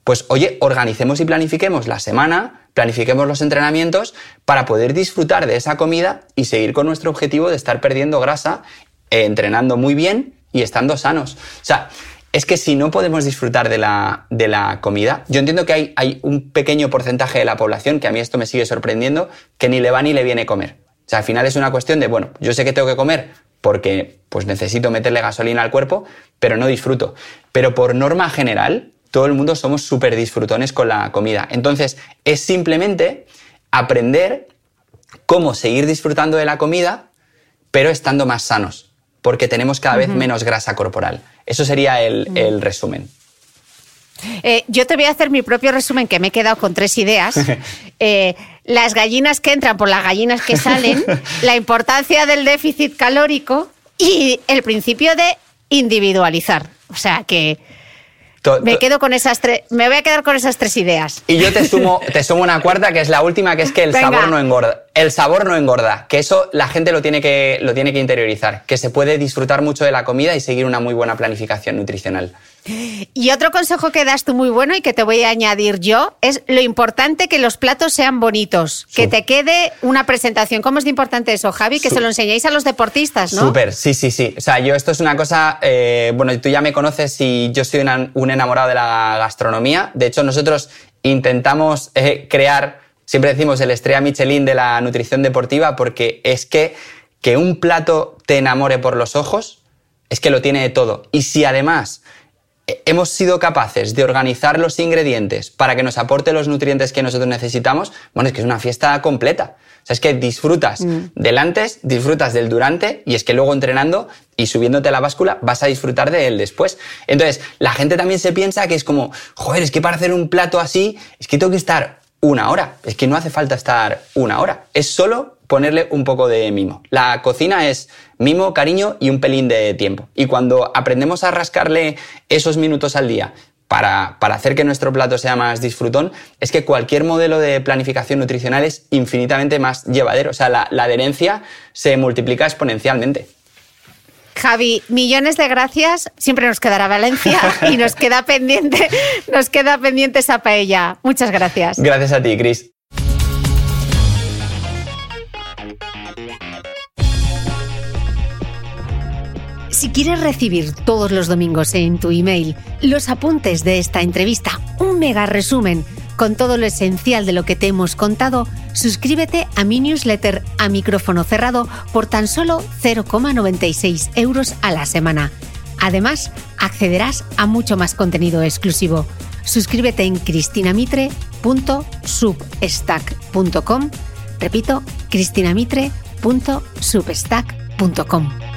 Pues oye, organicemos y planifiquemos la semana planifiquemos los entrenamientos para poder disfrutar de esa comida y seguir con nuestro objetivo de estar perdiendo grasa, eh, entrenando muy bien y estando sanos. O sea, es que si no podemos disfrutar de la, de la comida, yo entiendo que hay, hay, un pequeño porcentaje de la población, que a mí esto me sigue sorprendiendo, que ni le va ni le viene comer. O sea, al final es una cuestión de, bueno, yo sé que tengo que comer porque pues necesito meterle gasolina al cuerpo, pero no disfruto. Pero por norma general, todo el mundo somos súper disfrutones con la comida. Entonces, es simplemente aprender cómo seguir disfrutando de la comida, pero estando más sanos, porque tenemos cada vez menos grasa corporal. Eso sería el, resumen. Eh, yo te voy a hacer mi propio resumen, que me he quedado con tres ideas. Eh, las gallinas que entran por las gallinas que salen, la importancia del déficit calórico y el principio de individualizar. O sea que me quedo con esas tres, me voy a quedar con esas tres ideas. Y yo te sumo, te sumo una cuarta, que es la última, que es que el sabor no engorda. El sabor no engorda, que eso la gente lo tiene que, lo tiene que interiorizar, que se puede disfrutar mucho de la comida y seguir una muy buena planificación nutricional. Y otro consejo que das tú muy bueno y que te voy a añadir yo es lo importante que los platos sean bonitos, que te quede una presentación. ¿Cómo es de importante eso, Javi? Que se lo enseñéis a los deportistas, ¿no? Súper, sí, sí, sí. O sea, yo esto es una cosa, eh, bueno, tú ya me conoces y yo soy un enamorado de la gastronomía. De hecho, nosotros intentamos eh, crear Siempre decimos el estrella Michelin de la nutrición deportiva porque es que que un plato te enamore por los ojos es que lo tiene de todo. Y si además hemos sido capaces de organizar los ingredientes para que nos aporte los nutrientes que nosotros necesitamos, bueno, es que es una fiesta completa. O sea, es que disfrutas del antes, disfrutas del durante y es que luego entrenando y subiéndote a la báscula vas a disfrutar de él después. Entonces, la gente también se piensa que es como, joder, es que para hacer un plato así, es que tengo que estar una hora. Es que no hace falta estar una hora. Es solo ponerle un poco de mimo. La cocina es mimo, cariño y un pelín de tiempo. Y cuando aprendemos a rascarle esos minutos al día para, para, hacer que nuestro plato sea más disfrutón, es que cualquier modelo de planificación nutricional es infinitamente más llevadero. O sea, la, la adherencia se multiplica exponencialmente. Javi, millones de gracias. Siempre nos quedará Valencia y nos queda pendiente, nos queda pendiente esa paella. Muchas gracias. Gracias a ti, Cris. Si quieres recibir todos los domingos en tu email los apuntes de esta entrevista, un mega resumen con todo lo esencial de lo que te hemos contado, suscríbete a mi newsletter a micrófono cerrado por tan solo 0,96 euros a la semana. Además, accederás a mucho más contenido exclusivo. Suscríbete en cristinamitre.substack.com. Repito, cristinamitre.substack.com.